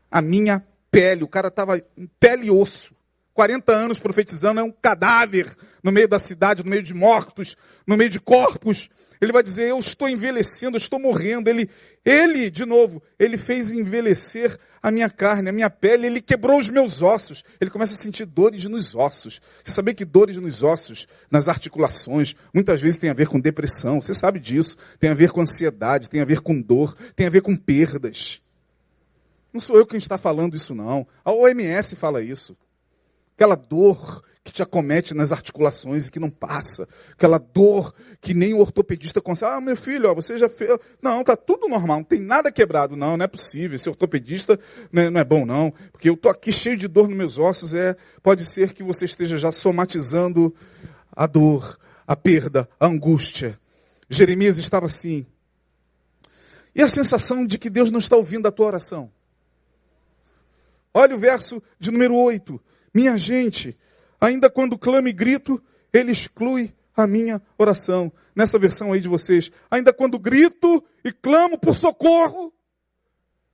a minha pele. O cara estava em pele e osso. 40 anos profetizando, é um cadáver no meio da cidade, no meio de mortos, no meio de corpos. Ele vai dizer: Eu estou envelhecendo, estou morrendo. Ele, ele, de novo, ele fez envelhecer a minha carne, a minha pele, ele quebrou os meus ossos. Ele começa a sentir dores nos ossos. Você sabia que dores nos ossos, nas articulações, muitas vezes tem a ver com depressão. Você sabe disso. Tem a ver com ansiedade, tem a ver com dor, tem a ver com perdas. Não sou eu quem está falando isso, não. A OMS fala isso. Aquela dor que te acomete nas articulações e que não passa. Aquela dor que nem o ortopedista consegue. Ah, meu filho, ó, você já fez. Não, tá tudo normal, não tem nada quebrado. Não, não é possível. Esse ortopedista não é, não é bom, não. Porque eu tô aqui cheio de dor nos meus ossos. É, pode ser que você esteja já somatizando a dor, a perda, a angústia. Jeremias estava assim. E a sensação de que Deus não está ouvindo a tua oração. Olha o verso de número 8. Minha gente, ainda quando clamo e grito, ele exclui a minha oração. Nessa versão aí de vocês, ainda quando grito e clamo por socorro,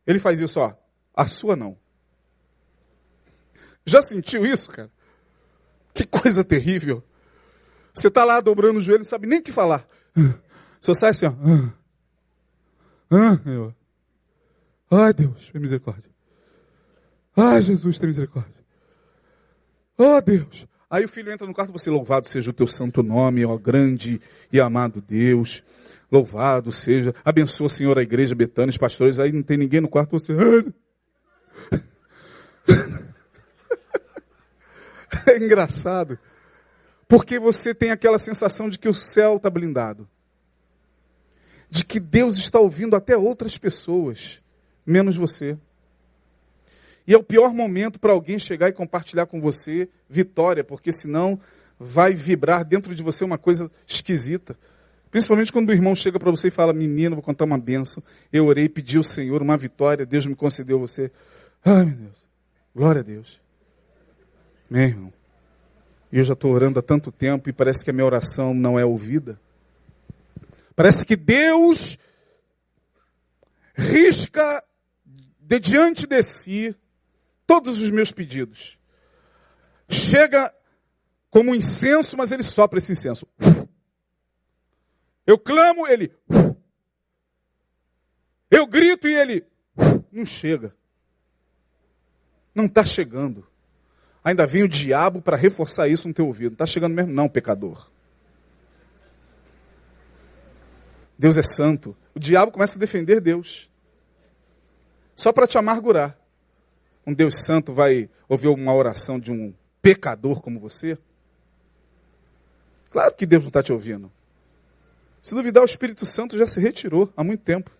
ele faz isso, ó. A sua não. Já sentiu isso, cara? Que coisa terrível. Você está lá dobrando o joelho, não sabe nem o que falar. Só sai assim, ó. Ai, Deus, tem misericórdia. Ai, Jesus, tem misericórdia. Oh Deus. Aí o filho entra no quarto, você louvado seja o teu santo nome, ó grande e amado Deus. Louvado seja. Abençoa, Senhor, a igreja, Betânia, os pastores. Aí não tem ninguém no quarto, você. É engraçado. Porque você tem aquela sensação de que o céu está blindado. De que Deus está ouvindo até outras pessoas, menos você. E é o pior momento para alguém chegar e compartilhar com você vitória, porque senão vai vibrar dentro de você uma coisa esquisita. Principalmente quando o irmão chega para você e fala: Menino, vou contar uma benção. Eu orei, pedi ao Senhor uma vitória, Deus me concedeu você. Ai, meu Deus, glória a Deus. Meu irmão, eu já estou orando há tanto tempo e parece que a minha oração não é ouvida. Parece que Deus risca de diante de si todos os meus pedidos. Chega como um incenso, mas ele sopra esse incenso. Eu clamo, ele. Eu grito e ele. Não chega. Não está chegando. Ainda vem o diabo para reforçar isso no teu ouvido. Não está chegando mesmo, não, pecador. Deus é santo. O diabo começa a defender Deus. Só para te amargurar um Deus santo vai ouvir uma oração de um pecador como você? Claro que Deus não está te ouvindo. Se duvidar, o Espírito Santo já se retirou há muito tempo.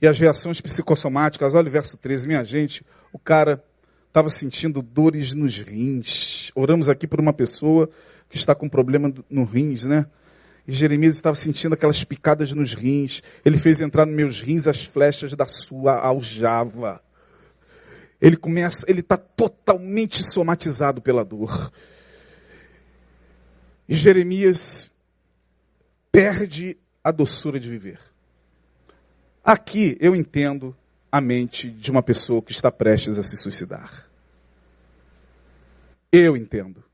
E as reações psicossomáticas, olha o verso 13, minha gente, o cara estava sentindo dores nos rins. Oramos aqui por uma pessoa que está com problema no rins, né? E Jeremias estava sentindo aquelas picadas nos rins. Ele fez entrar nos meus rins as flechas da sua aljava ele começa, ele está totalmente somatizado pela dor. E Jeremias perde a doçura de viver. Aqui eu entendo a mente de uma pessoa que está prestes a se suicidar. Eu entendo.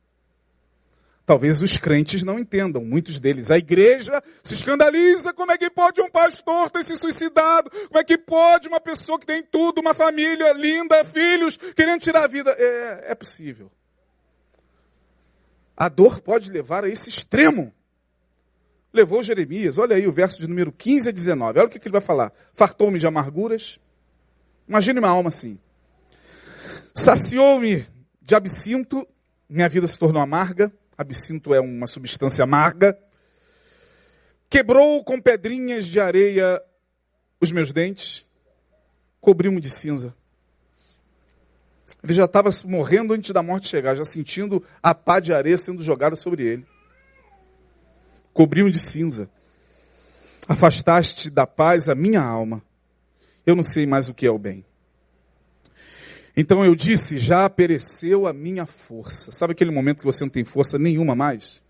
Talvez os crentes não entendam, muitos deles. A igreja se escandaliza. Como é que pode um pastor ter se suicidado? Como é que pode uma pessoa que tem tudo, uma família linda, filhos, querendo tirar a vida? É, é possível. A dor pode levar a esse extremo. Levou Jeremias, olha aí o verso de número 15 a 19. Olha o que, ele vai falar. Fartou-me de amarguras. Imagine uma alma assim. Saciou-me de absinto, minha vida se tornou amarga absinto é uma substância amarga. Quebrou com pedrinhas de areia os meus dentes, cobriu-me de cinza. Ele já estava morrendo antes da morte chegar, já sentindo a pá de areia sendo jogada sobre ele. cobriam de cinza. Afastaste da paz a minha alma. Eu não sei mais o que é o bem. Então eu disse: já pereceu a minha força. Sabe aquele momento que você não tem força nenhuma mais?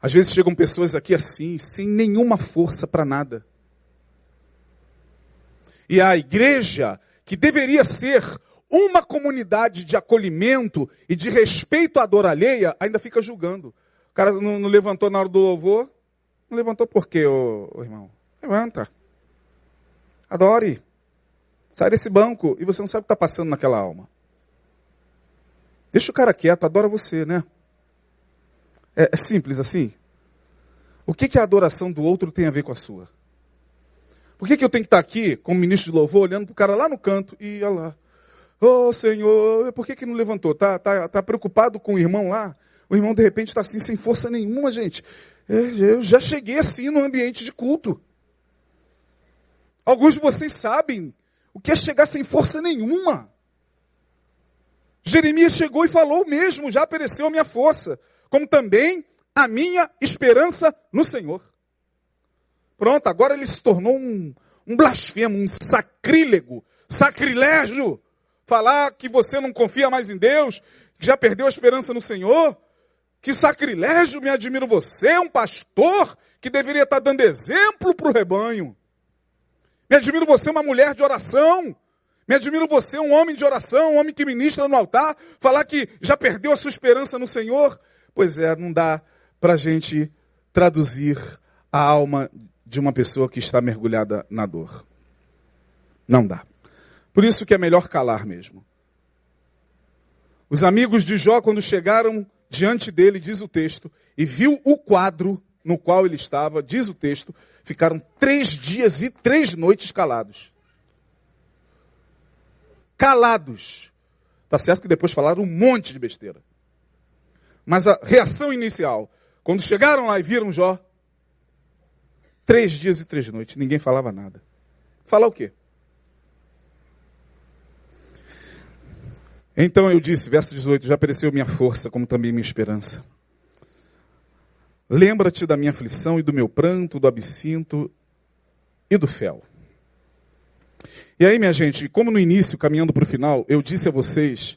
Às vezes chegam pessoas aqui assim, sem nenhuma força para nada. E a igreja, que deveria ser uma comunidade de acolhimento e de respeito à dor alheia, ainda fica julgando. O cara não, não levantou na hora do louvor. Não levantou por quê, ô, ô irmão? Levanta. Adore. Sai desse banco e você não sabe o que está passando naquela alma. Deixa o cara quieto, adora você, né? É, é simples assim. O que, que a adoração do outro tem a ver com a sua? Por que, que eu tenho que estar aqui, como ministro de louvor, olhando para o cara lá no canto e olha lá? Ô oh, Senhor, por que, que não levantou? Tá, tá, tá preocupado com o irmão lá? O irmão de repente está assim, sem força nenhuma, gente. É, eu já cheguei assim no ambiente de culto. Alguns de vocês sabem o que é chegar sem força nenhuma. Jeremias chegou e falou mesmo, já apareceu a minha força, como também a minha esperança no Senhor. Pronto, agora ele se tornou um, um blasfemo, um sacrílego, sacrilégio. Falar que você não confia mais em Deus, que já perdeu a esperança no Senhor. Que sacrilégio, me admiro você, um pastor que deveria estar dando exemplo para o rebanho. Me admiro você, uma mulher de oração. Me admiro você, um homem de oração, um homem que ministra no altar, falar que já perdeu a sua esperança no Senhor. Pois é, não dá para a gente traduzir a alma de uma pessoa que está mergulhada na dor. Não dá. Por isso que é melhor calar mesmo. Os amigos de Jó, quando chegaram diante dele, diz o texto, e viu o quadro no qual ele estava, diz o texto, ficaram três dias e três noites calados. Calados. Tá certo que depois falaram um monte de besteira. Mas a reação inicial, quando chegaram lá e viram Jó, três dias e três noites, ninguém falava nada. Falar o quê? Então eu disse, verso 18: Já apareceu minha força, como também minha esperança. Lembra-te da minha aflição e do meu pranto, do absinto e do fel. E aí, minha gente, como no início, caminhando para o final, eu disse a vocês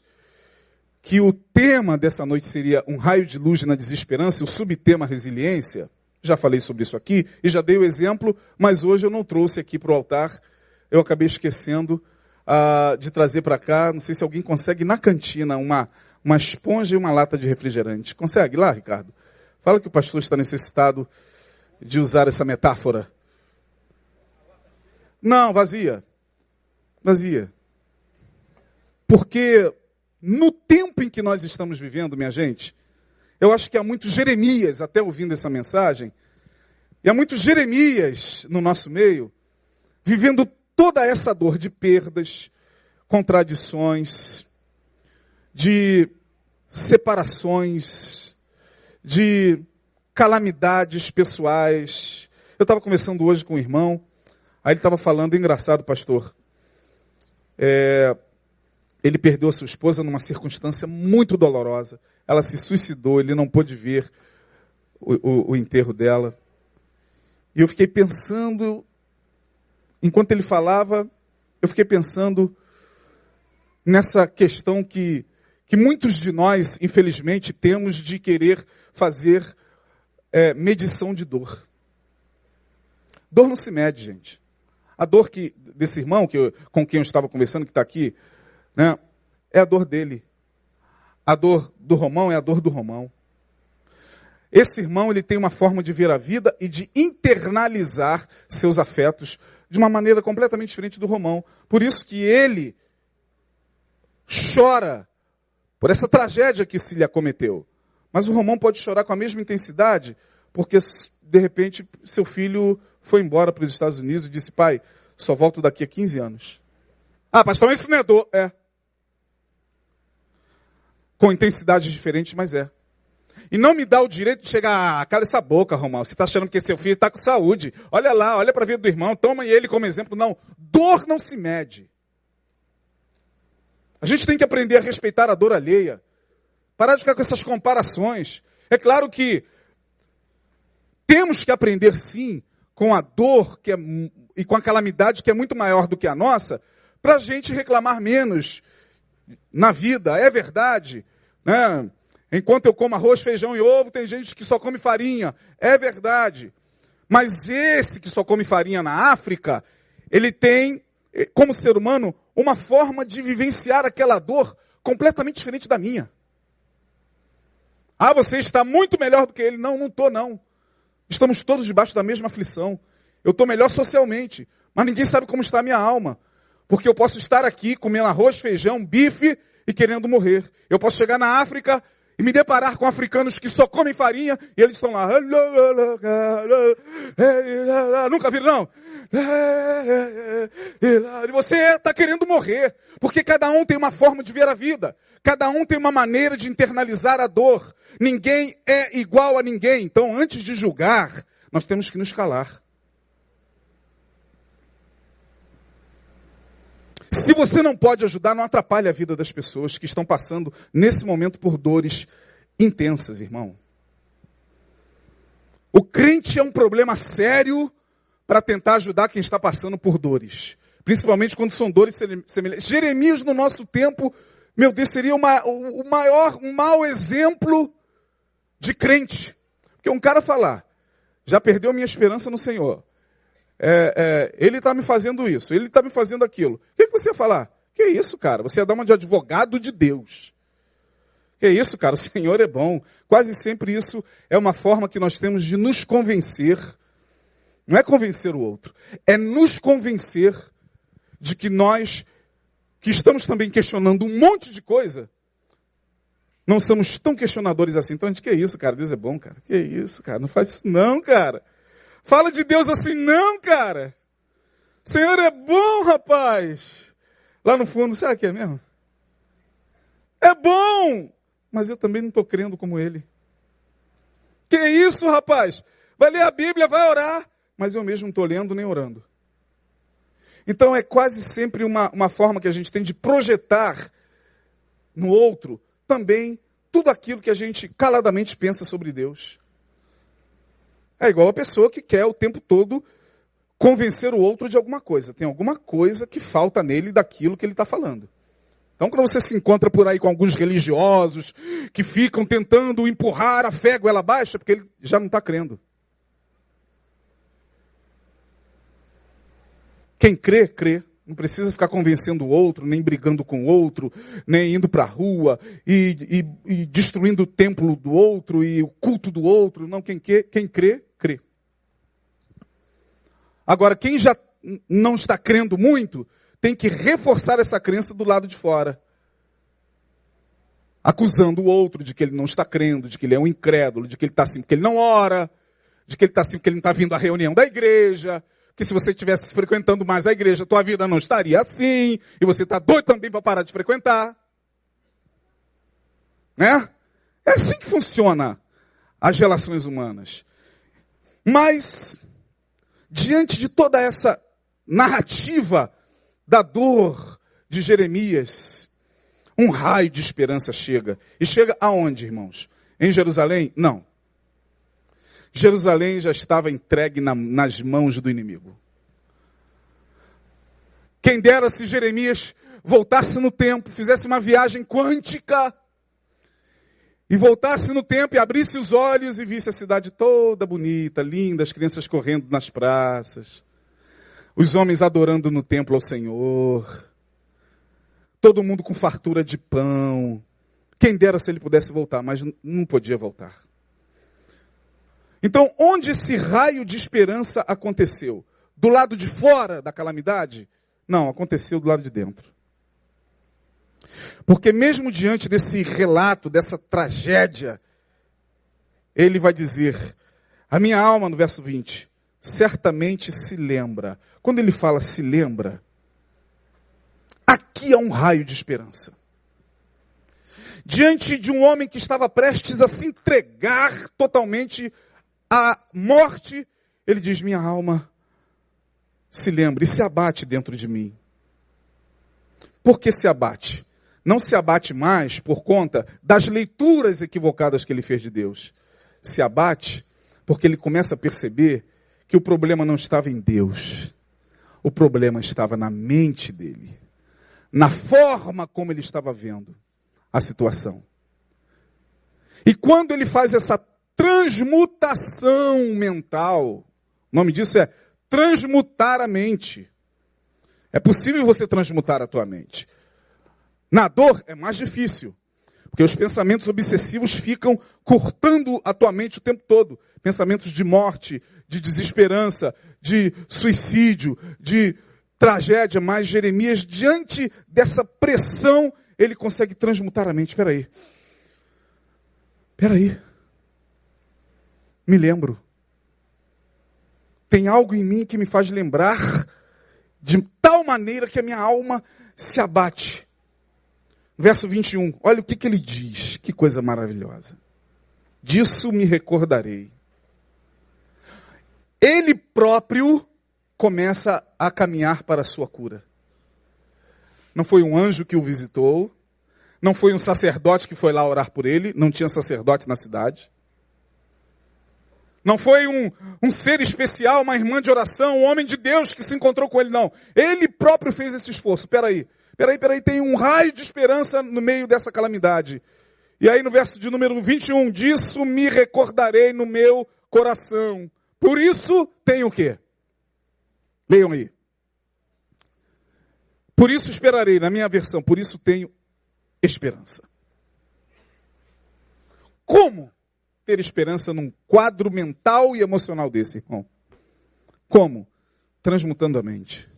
que o tema dessa noite seria um raio de luz na desesperança, o subtema resiliência. Já falei sobre isso aqui e já dei o exemplo, mas hoje eu não trouxe aqui para o altar. Eu acabei esquecendo uh, de trazer para cá. Não sei se alguém consegue na cantina uma, uma esponja e uma lata de refrigerante. Consegue lá, Ricardo? Fala que o pastor está necessitado de usar essa metáfora. Não, vazia. Vazia. Porque no tempo em que nós estamos vivendo, minha gente, eu acho que há muitos Jeremias, até ouvindo essa mensagem, e há muitos Jeremias no nosso meio, vivendo toda essa dor de perdas, contradições, de separações, de calamidades pessoais. Eu estava conversando hoje com um irmão, aí ele estava falando, engraçado, pastor. É, ele perdeu a sua esposa numa circunstância muito dolorosa. Ela se suicidou, ele não pôde ver o, o, o enterro dela. E eu fiquei pensando, enquanto ele falava, eu fiquei pensando nessa questão que, que muitos de nós, infelizmente, temos de querer fazer é, medição de dor. Dor não se mede, gente. A dor que desse irmão que eu, com quem eu estava conversando, que está aqui, né, é a dor dele. A dor do Romão é a dor do Romão. Esse irmão ele tem uma forma de ver a vida e de internalizar seus afetos de uma maneira completamente diferente do Romão. Por isso que ele chora por essa tragédia que se lhe acometeu. Mas o Romão pode chorar com a mesma intensidade, porque de repente seu filho foi embora para os Estados Unidos e disse: Pai, só volto daqui a 15 anos. Ah, pastor, isso não é dor. É com intensidades diferentes, mas é. E não me dá o direito de chegar, ah, cala essa boca, Romal. Você está achando que seu filho está com saúde. Olha lá, olha para a vida do irmão, toma ele como exemplo. Não, dor não se mede. A gente tem que aprender a respeitar a dor alheia. Parar de ficar com essas comparações. É claro que temos que aprender sim com a dor que é, e com a calamidade que é muito maior do que a nossa, para a gente reclamar menos na vida. É verdade. Né? Enquanto eu como arroz, feijão e ovo, tem gente que só come farinha. É verdade. Mas esse que só come farinha na África, ele tem, eh, como ser humano, uma forma de vivenciar aquela dor completamente diferente da minha. Ah, você está muito melhor do que ele. Não, não estou, não. Estamos todos debaixo da mesma aflição. Eu estou melhor socialmente, mas ninguém sabe como está a minha alma. Porque eu posso estar aqui comendo arroz, feijão, bife e querendo morrer. Eu posso chegar na África e me deparar com africanos que só comem farinha e eles estão lá. Nunca viram, não? E você está querendo morrer, porque cada um tem uma forma de ver a vida, cada um tem uma maneira de internalizar a dor. Ninguém é igual a ninguém. Então, antes de julgar, nós temos que nos calar. Se você não pode ajudar, não atrapalhe a vida das pessoas que estão passando nesse momento por dores intensas, irmão. O crente é um problema sério para tentar ajudar quem está passando por dores. Principalmente quando são dores semelhantes. Jeremias, no nosso tempo, meu Deus, seria uma, o maior, um mau exemplo de crente. Porque um cara falar, já perdeu minha esperança no Senhor é, é, ele está me fazendo isso, ele está me fazendo aquilo. O que, que você ia falar? Que isso, cara? Você ia dar uma de advogado de Deus. Que isso, cara? O Senhor é bom. Quase sempre isso é uma forma que nós temos de nos convencer. Não é convencer o outro, é nos convencer de que nós, que estamos também questionando um monte de coisa, não somos tão questionadores assim. Então a gente, que isso, cara? Deus é bom, cara. Que isso, cara? Não faz isso não, cara. Fala de Deus assim, não, cara. O Senhor é bom, rapaz. Lá no fundo, será que é mesmo? É bom, mas eu também não estou crendo como ele. Que isso, rapaz? Vai ler a Bíblia, vai orar, mas eu mesmo não estou lendo nem orando. Então é quase sempre uma, uma forma que a gente tem de projetar no outro também tudo aquilo que a gente caladamente pensa sobre Deus. É igual a pessoa que quer o tempo todo convencer o outro de alguma coisa. Tem alguma coisa que falta nele daquilo que ele está falando. Então, quando você se encontra por aí com alguns religiosos que ficam tentando empurrar a fé goela abaixo, é porque ele já não está crendo. Quem crê, crê. Não precisa ficar convencendo o outro, nem brigando com o outro, nem indo para a rua e, e, e, destruindo o templo do outro e o culto do outro. Não, quem, quer, quem crê. Agora, quem já não está crendo muito, tem que reforçar essa crença do lado de fora. Acusando o outro de que ele não está crendo, de que ele é um incrédulo, de que ele está assim porque ele não ora, de que ele está assim porque ele não está vindo à reunião da igreja, que se você estivesse frequentando mais a igreja, tua vida não estaria assim, e você está doido também para parar de frequentar. Né? É assim que funciona as relações humanas. Mas, diante de toda essa narrativa da dor de Jeremias, um raio de esperança chega. E chega aonde, irmãos? Em Jerusalém? Não. Jerusalém já estava entregue na, nas mãos do inimigo. Quem dera se Jeremias voltasse no tempo, fizesse uma viagem quântica e voltasse no tempo e abrisse os olhos e visse a cidade toda bonita, linda, as crianças correndo nas praças, os homens adorando no templo ao Senhor, todo mundo com fartura de pão. Quem dera se ele pudesse voltar, mas não podia voltar. Então, onde esse raio de esperança aconteceu? Do lado de fora da calamidade? Não, aconteceu do lado de dentro. Porque mesmo diante desse relato, dessa tragédia, ele vai dizer: A minha alma, no verso 20, certamente se lembra. Quando ele fala se lembra, aqui há um raio de esperança. Diante de um homem que estava prestes a se entregar totalmente à morte, ele diz: Minha alma se lembra e se abate dentro de mim. Por que se abate? Não se abate mais por conta das leituras equivocadas que ele fez de Deus. Se abate Porque ele começa a perceber que o problema não estava em Deus, o problema estava na mente dele, na forma como ele estava vendo a situação. E quando ele faz essa transmutação mental, o nome disso é transmutar a mente. É possível você transmutar a tua mente. Na dor é mais difícil, porque os pensamentos obsessivos ficam cortando a tua mente o tempo todo. Pensamentos de morte, de desesperança, de suicídio, de tragédia. Mas Jeremias, diante dessa pressão, ele consegue transmutar a mente. Espera aí. Espera aí. Me lembro. Tem algo em mim que me faz lembrar de tal maneira que a minha alma se abate. Verso 21, olha o que, que ele diz, que coisa maravilhosa. Disso me recordarei. Ele próprio começa a caminhar para a sua cura. Não foi um anjo que o visitou, não foi um sacerdote que foi lá orar por ele, não tinha sacerdote na cidade. Não foi um, um ser especial, uma irmã de oração, um homem de Deus que se encontrou com ele, não. Ele próprio fez esse esforço. Espera aí, peraí, peraí, tem um raio de esperança no meio dessa calamidade. E aí no verso de número 21, disso me recordarei no meu coração. Por isso tenho o quê? Leiam aí. Por isso esperarei, na minha versão, por isso tenho esperança. Como ter esperança num quadro mental e emocional desse, irmão? Como? Transmutando a mente.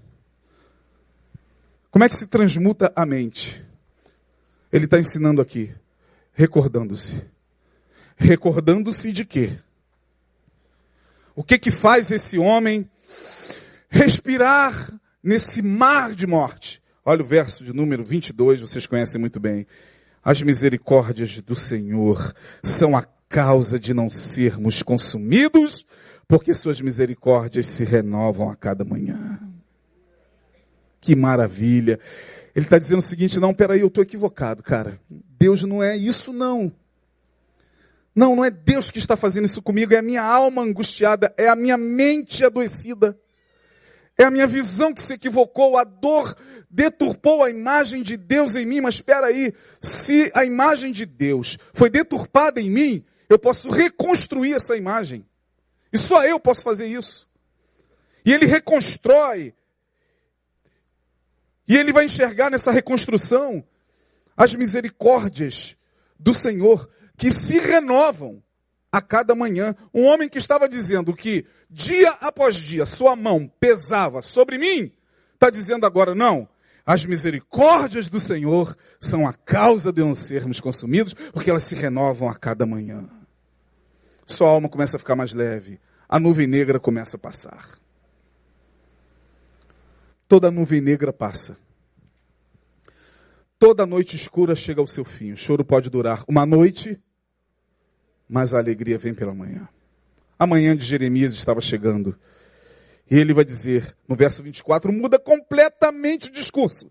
Como é que se transmuta a mente? Ele está ensinando aqui, recordando-se. Recordando-se de quê? O que que faz esse homem respirar nesse mar de morte? Olha o verso de número 22, vocês conhecem muito bem. As misericórdias do Senhor são a causa de não sermos consumidos, porque suas misericórdias se renovam a cada manhã. Que maravilha. Ele está dizendo o seguinte: não, peraí, eu estou equivocado, cara. Deus não é isso, não. Não, não é Deus que está fazendo isso comigo, é a minha alma angustiada, é a minha mente adoecida, é a minha visão que se equivocou, a dor deturpou a imagem de Deus em mim. Mas espera aí, se a imagem de Deus foi deturpada em mim, eu posso reconstruir essa imagem. E só eu posso fazer isso. E ele reconstrói. E ele vai enxergar nessa reconstrução as misericórdias do Senhor que se renovam a cada manhã. Um homem que estava dizendo que dia após dia sua mão pesava sobre mim, está dizendo agora: não, as misericórdias do Senhor são a causa de não sermos consumidos, porque elas se renovam a cada manhã sua alma começa a ficar mais leve. A nuvem negra começa a passar. Toda nuvem negra passa. Toda noite escura chega ao seu fim. O choro pode durar uma noite, mas a alegria vem pela manhã. A manhã de Jeremias estava chegando. E ele vai dizer, no verso 24, muda completamente o discurso.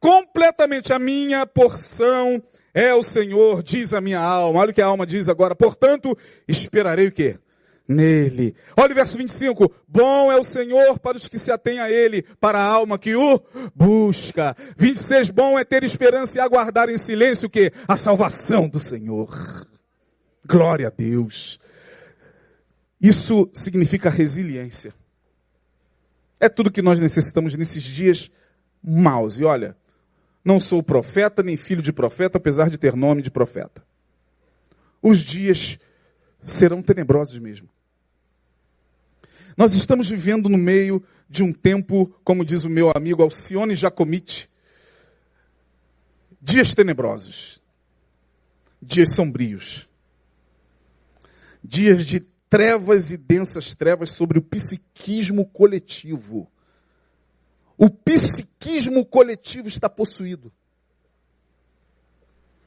Completamente a minha porção é o Senhor, diz a minha alma. Olha o que a alma diz agora. Portanto, esperarei o quê? Nele. Olha o verso 25. Bom é o Senhor para os que se atêm a Ele, para a alma que o busca. 26. Bom é ter esperança e aguardar em silêncio o quê? A salvação do Senhor. Glória a Deus. Isso significa resiliência. É tudo que nós necessitamos nesses dias maus. E olha, não sou profeta nem filho de profeta, apesar de ter nome de profeta. Os dias serão tenebrosos mesmo. Nós estamos vivendo no meio de um tempo, como diz o meu amigo Alcione Jacomite, dias tenebrosos, dias sombrios, dias de trevas e densas trevas sobre o psiquismo coletivo. O psiquismo coletivo está possuído.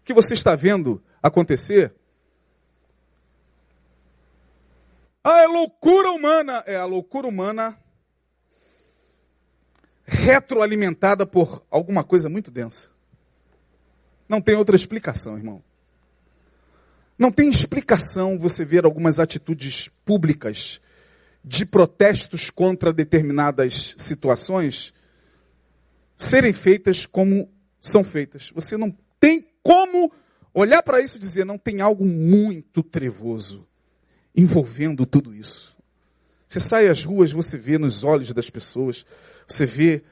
O que você está vendo acontecer? Ah, é loucura humana. É a loucura humana retroalimentada por alguma coisa muito densa. Não tem outra explicação, irmão. Não tem explicação você ver algumas atitudes públicas de protestos contra determinadas situações serem feitas como são feitas. Você não tem como olhar para isso e dizer, não tem algo muito trevoso envolvendo tudo isso. Você sai às ruas, você vê nos olhos das pessoas, você vê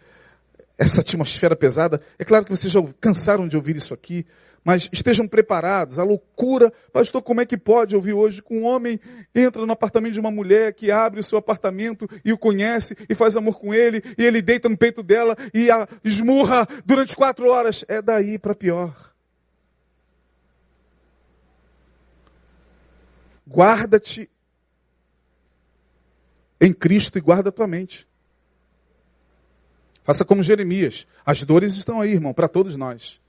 essa atmosfera pesada. É claro que vocês já cansaram de ouvir isso aqui, mas estejam preparados. A loucura, pastor, como é que pode ouvir hoje que um homem entra no apartamento de uma mulher que abre o seu apartamento e o conhece e faz amor com ele e ele deita no peito dela e a esmurra durante quatro horas? É daí para pior. Guarda-te em Cristo e guarda a tua mente. Faça como Jeremias. As dores estão aí, irmão, para todos nós.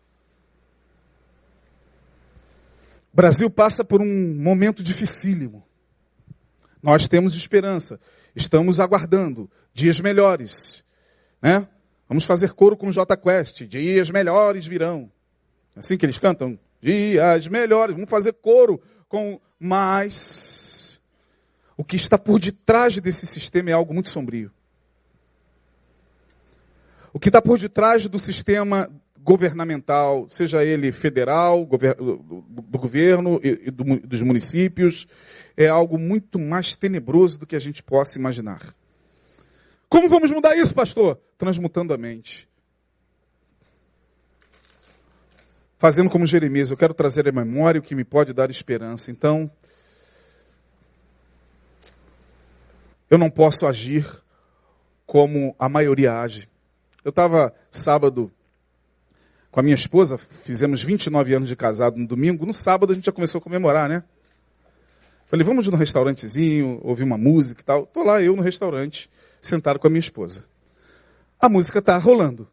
O Brasil passa por um momento dificílimo. Nós temos esperança. Estamos aguardando dias melhores. Né? Vamos fazer coro com o J Quest. Dias melhores virão. É assim que eles cantam? Dias melhores. Vamos fazer coro com mais. O que está por detrás desse sistema é algo muito sombrio. O que está por detrás do sistema governamental, seja ele federal, do governo e dos municípios, é algo muito mais tenebroso do que a gente possa imaginar. Como vamos mudar isso, pastor? Transmutando a mente. Fazendo como Jeremias, eu quero trazer à memória o que me pode dar esperança. Então, eu não posso agir como a maioria age. Eu estava sábado com a minha esposa, fizemos 29 anos de casado no domingo, no sábado a gente já começou a comemorar, né? Falei, vamos no restaurantezinho, ouvir uma música e tal. Tô lá eu no restaurante, sentado com a minha esposa. A música tá rolando.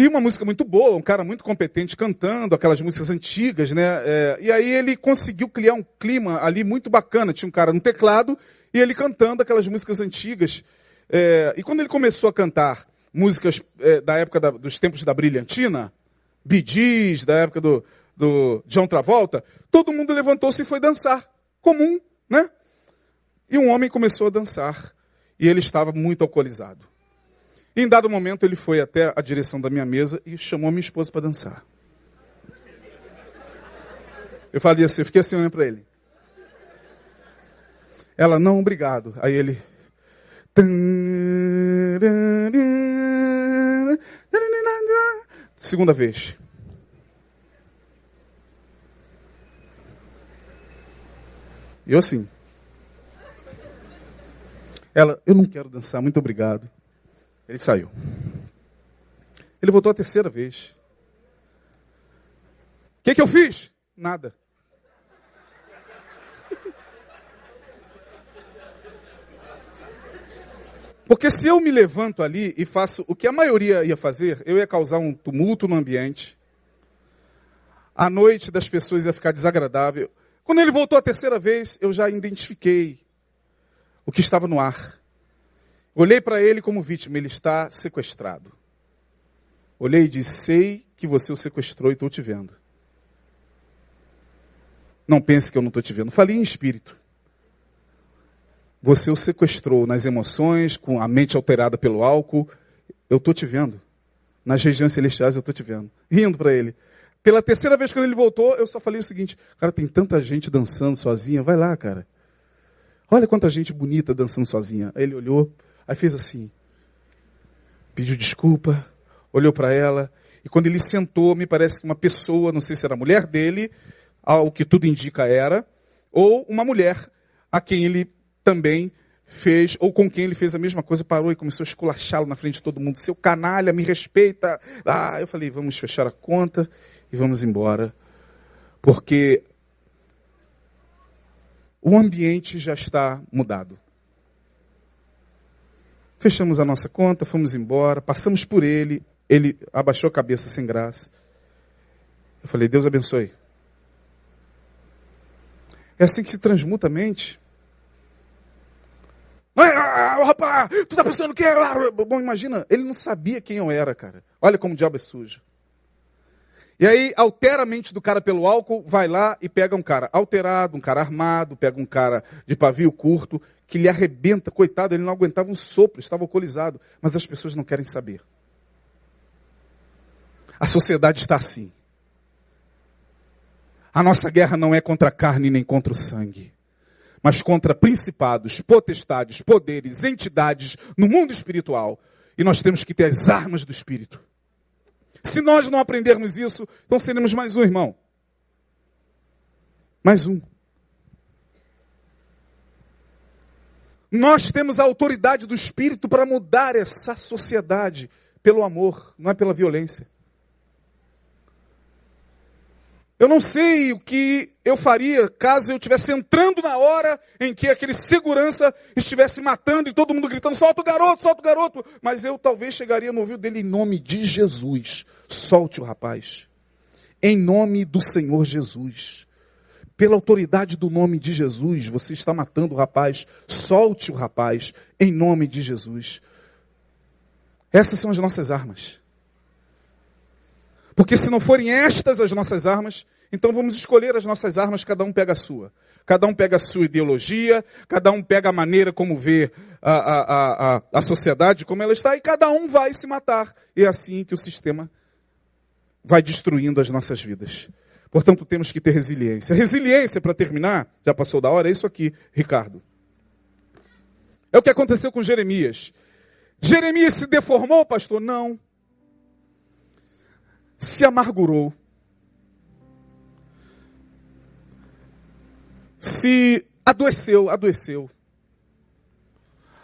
E uma música muito boa, um cara muito competente cantando, aquelas músicas antigas, né? É, e aí ele conseguiu criar um clima ali muito bacana. Tinha um cara no teclado e ele cantando aquelas músicas antigas. É, e quando ele começou a cantar músicas é, da época da, dos tempos da brilhantina, Gees, da época do, do John Travolta, todo mundo levantou-se e foi dançar. Comum, né? E um homem começou a dançar. E ele estava muito alcoolizado. Em dado momento ele foi até a direção da minha mesa e chamou minha esposa para dançar. Eu falei assim, eu fiquei assim olhando para ele. Ela, não, obrigado. Aí ele. Segunda vez. Eu assim. Ela, eu não quero dançar, muito obrigado. Ele saiu. Ele voltou a terceira vez. O que, que eu fiz? Nada. Porque se eu me levanto ali e faço o que a maioria ia fazer, eu ia causar um tumulto no ambiente. A noite das pessoas ia ficar desagradável. Quando ele voltou a terceira vez, eu já identifiquei o que estava no ar. Olhei para ele como vítima, ele está sequestrado. Olhei e disse: Sei que você o sequestrou e estou te vendo. Não pense que eu não estou te vendo. Falei em espírito. Você o sequestrou nas emoções, com a mente alterada pelo álcool. Eu estou te vendo. Nas regiões celestiais eu estou te vendo. Rindo para ele. Pela terceira vez que ele voltou, eu só falei o seguinte: Cara, tem tanta gente dançando sozinha. Vai lá, cara. Olha quanta gente bonita dançando sozinha. Aí ele olhou, aí fez assim. Pediu desculpa, olhou para ela. E quando ele sentou, me parece que uma pessoa, não sei se era a mulher dele, ao que tudo indica era, ou uma mulher a quem ele também fez, ou com quem ele fez a mesma coisa, parou e começou a esculachá-lo na frente de todo mundo. Seu canalha, me respeita. Ah, eu falei, vamos fechar a conta e vamos embora. Porque o ambiente já está mudado. Fechamos a nossa conta, fomos embora, passamos por ele, ele abaixou a cabeça sem graça. Eu falei, Deus abençoe. É assim que se transmuta a mente. Ah, rapaz, tu tá pensando que é. Bom, imagina, ele não sabia quem eu era, cara. Olha como o diabo é sujo. E aí altera a mente do cara pelo álcool, vai lá e pega um cara alterado, um cara armado, pega um cara de pavio curto, que lhe arrebenta, coitado, ele não aguentava um sopro, estava alcoolizado, mas as pessoas não querem saber. A sociedade está assim. A nossa guerra não é contra a carne nem contra o sangue, mas contra principados, potestades, poderes, entidades no mundo espiritual. E nós temos que ter as armas do espírito. Se nós não aprendermos isso, então seremos mais um irmão. Mais um. Nós temos a autoridade do Espírito para mudar essa sociedade pelo amor, não é pela violência. Eu não sei o que eu faria caso eu estivesse entrando na hora em que aquele segurança estivesse matando e todo mundo gritando: solta o garoto, solta o garoto. Mas eu talvez chegaria no ouvido dele em nome de Jesus: solte o rapaz. Em nome do Senhor Jesus. Pela autoridade do nome de Jesus, você está matando o rapaz, solte o rapaz, em nome de Jesus. Essas são as nossas armas. Porque se não forem estas as nossas armas, então vamos escolher as nossas armas, cada um pega a sua. Cada um pega a sua ideologia, cada um pega a maneira como vê a, a, a, a sociedade, como ela está, e cada um vai se matar. E é assim que o sistema vai destruindo as nossas vidas. Portanto, temos que ter resiliência. Resiliência, para terminar, já passou da hora, é isso aqui, Ricardo. É o que aconteceu com Jeremias. Jeremias se deformou, pastor? Não se amargurou, se adoeceu, adoeceu.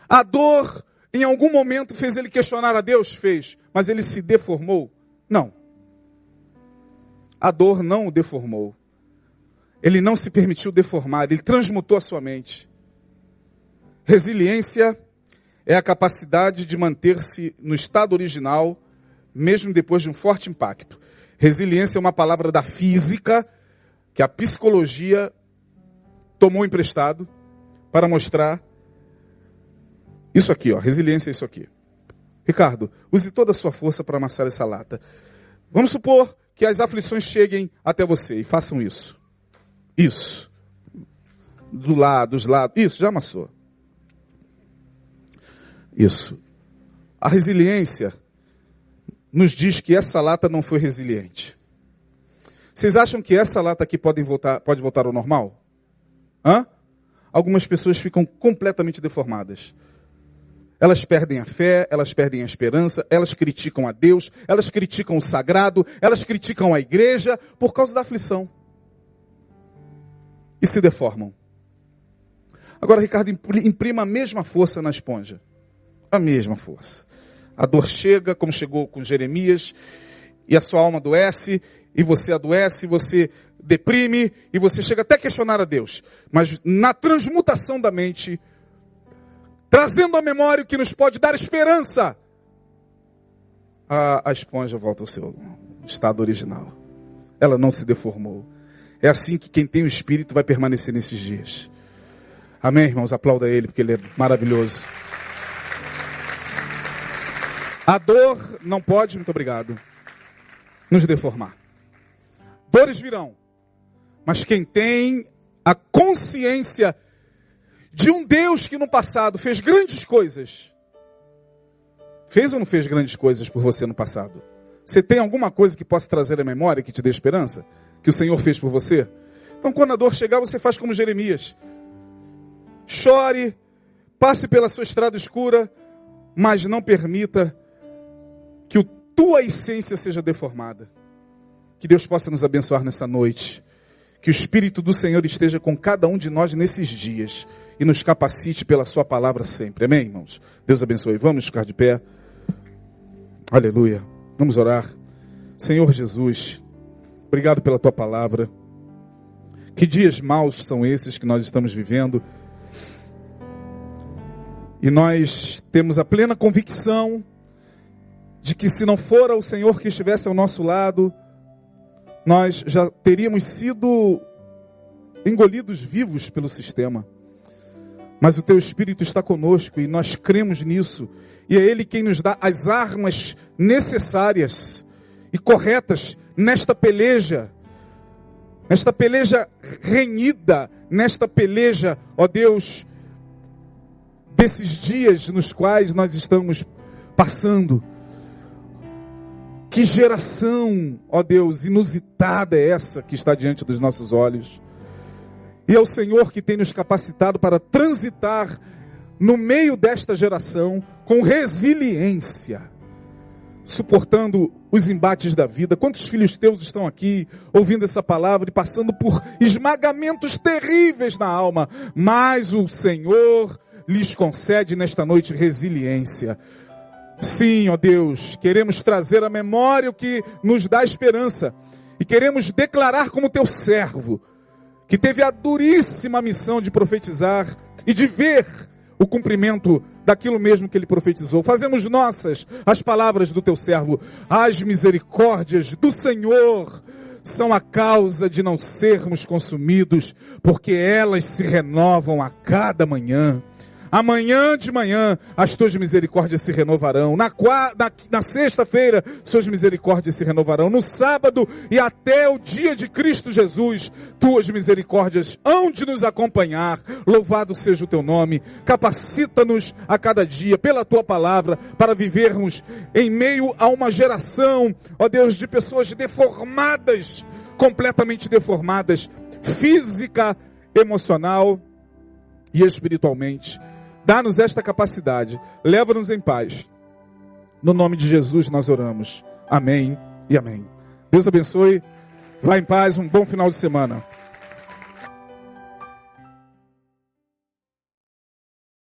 A dor, em algum momento, fez ele questionar a Deus? Fez. Mas ele se deformou? Não. A dor não o deformou. Ele não se permitiu deformar, ele transmutou a sua mente. Resiliência é a capacidade de manter-se no estado original mesmo depois de um forte impacto. Resiliência é uma palavra da física que a psicologia tomou emprestado para mostrar isso aqui, ó. Resiliência é isso aqui. Ricardo, use toda a sua força para amassar essa lata. Vamos supor que as aflições cheguem até você e façam isso. Isso. Do lado, dos lados. Isso, já amassou. Isso. A resiliência nos diz que essa lata não foi resiliente. Vocês acham que essa lata aqui pode voltar, pode voltar ao normal? Hã? Algumas pessoas ficam completamente deformadas. Elas perdem a fé, elas perdem a esperança, elas criticam a Deus, elas criticam o sagrado, elas criticam a igreja por causa da aflição. E se deformam. Agora, Ricardo, imprima a mesma força na esponja. A mesma força. A dor chega, como chegou com Jeremias, e a sua alma adoece, e você adoece, você deprime, e você chega até a questionar a Deus. Mas na transmutação da mente, trazendo a memória o que nos pode dar esperança, a, a esponja volta ao seu estado original. Ela não se deformou. É assim que quem tem o Espírito vai permanecer nesses dias. Amém, irmãos? Aplauda ele, porque ele é maravilhoso. A dor não pode, muito obrigado, nos deformar. Dores virão. Mas quem tem a consciência de um Deus que no passado fez grandes coisas, fez ou não fez grandes coisas por você no passado? Você tem alguma coisa que possa trazer à memória que te dê esperança? Que o Senhor fez por você? Então, quando a dor chegar, você faz como Jeremias: chore, passe pela sua estrada escura, mas não permita que a tua essência seja deformada. Que Deus possa nos abençoar nessa noite. Que o Espírito do Senhor esteja com cada um de nós nesses dias e nos capacite pela Sua palavra sempre. Amém, irmãos? Deus abençoe. Vamos ficar de pé. Aleluia. Vamos orar. Senhor Jesus, obrigado pela Tua palavra. Que dias maus são esses que nós estamos vivendo. E nós temos a plena convicção de que se não fora o Senhor que estivesse ao nosso lado, nós já teríamos sido engolidos vivos pelo sistema. Mas o teu Espírito está conosco e nós cremos nisso. E é Ele quem nos dá as armas necessárias e corretas nesta peleja, nesta peleja renhida, nesta peleja, ó Deus, desses dias nos quais nós estamos passando. Que geração, ó Deus, inusitada é essa que está diante dos nossos olhos. E é o Senhor que tem nos capacitado para transitar no meio desta geração com resiliência, suportando os embates da vida. Quantos filhos teus estão aqui ouvindo essa palavra e passando por esmagamentos terríveis na alma, mas o Senhor lhes concede nesta noite resiliência. Sim, ó Deus, queremos trazer à memória o que nos dá esperança e queremos declarar como teu servo, que teve a duríssima missão de profetizar e de ver o cumprimento daquilo mesmo que ele profetizou. Fazemos nossas as palavras do teu servo. As misericórdias do Senhor são a causa de não sermos consumidos, porque elas se renovam a cada manhã. Amanhã de manhã as tuas misericórdias se renovarão. Na, na, na sexta-feira, suas misericórdias se renovarão. No sábado e até o dia de Cristo Jesus, tuas misericórdias hão de nos acompanhar. Louvado seja o teu nome. Capacita-nos a cada dia pela tua palavra para vivermos em meio a uma geração, ó Deus, de pessoas deformadas, completamente deformadas, física, emocional e espiritualmente. Dá-nos esta capacidade. Leva-nos em paz. No nome de Jesus nós oramos. Amém e amém. Deus abençoe. Vá em paz. Um bom final de semana.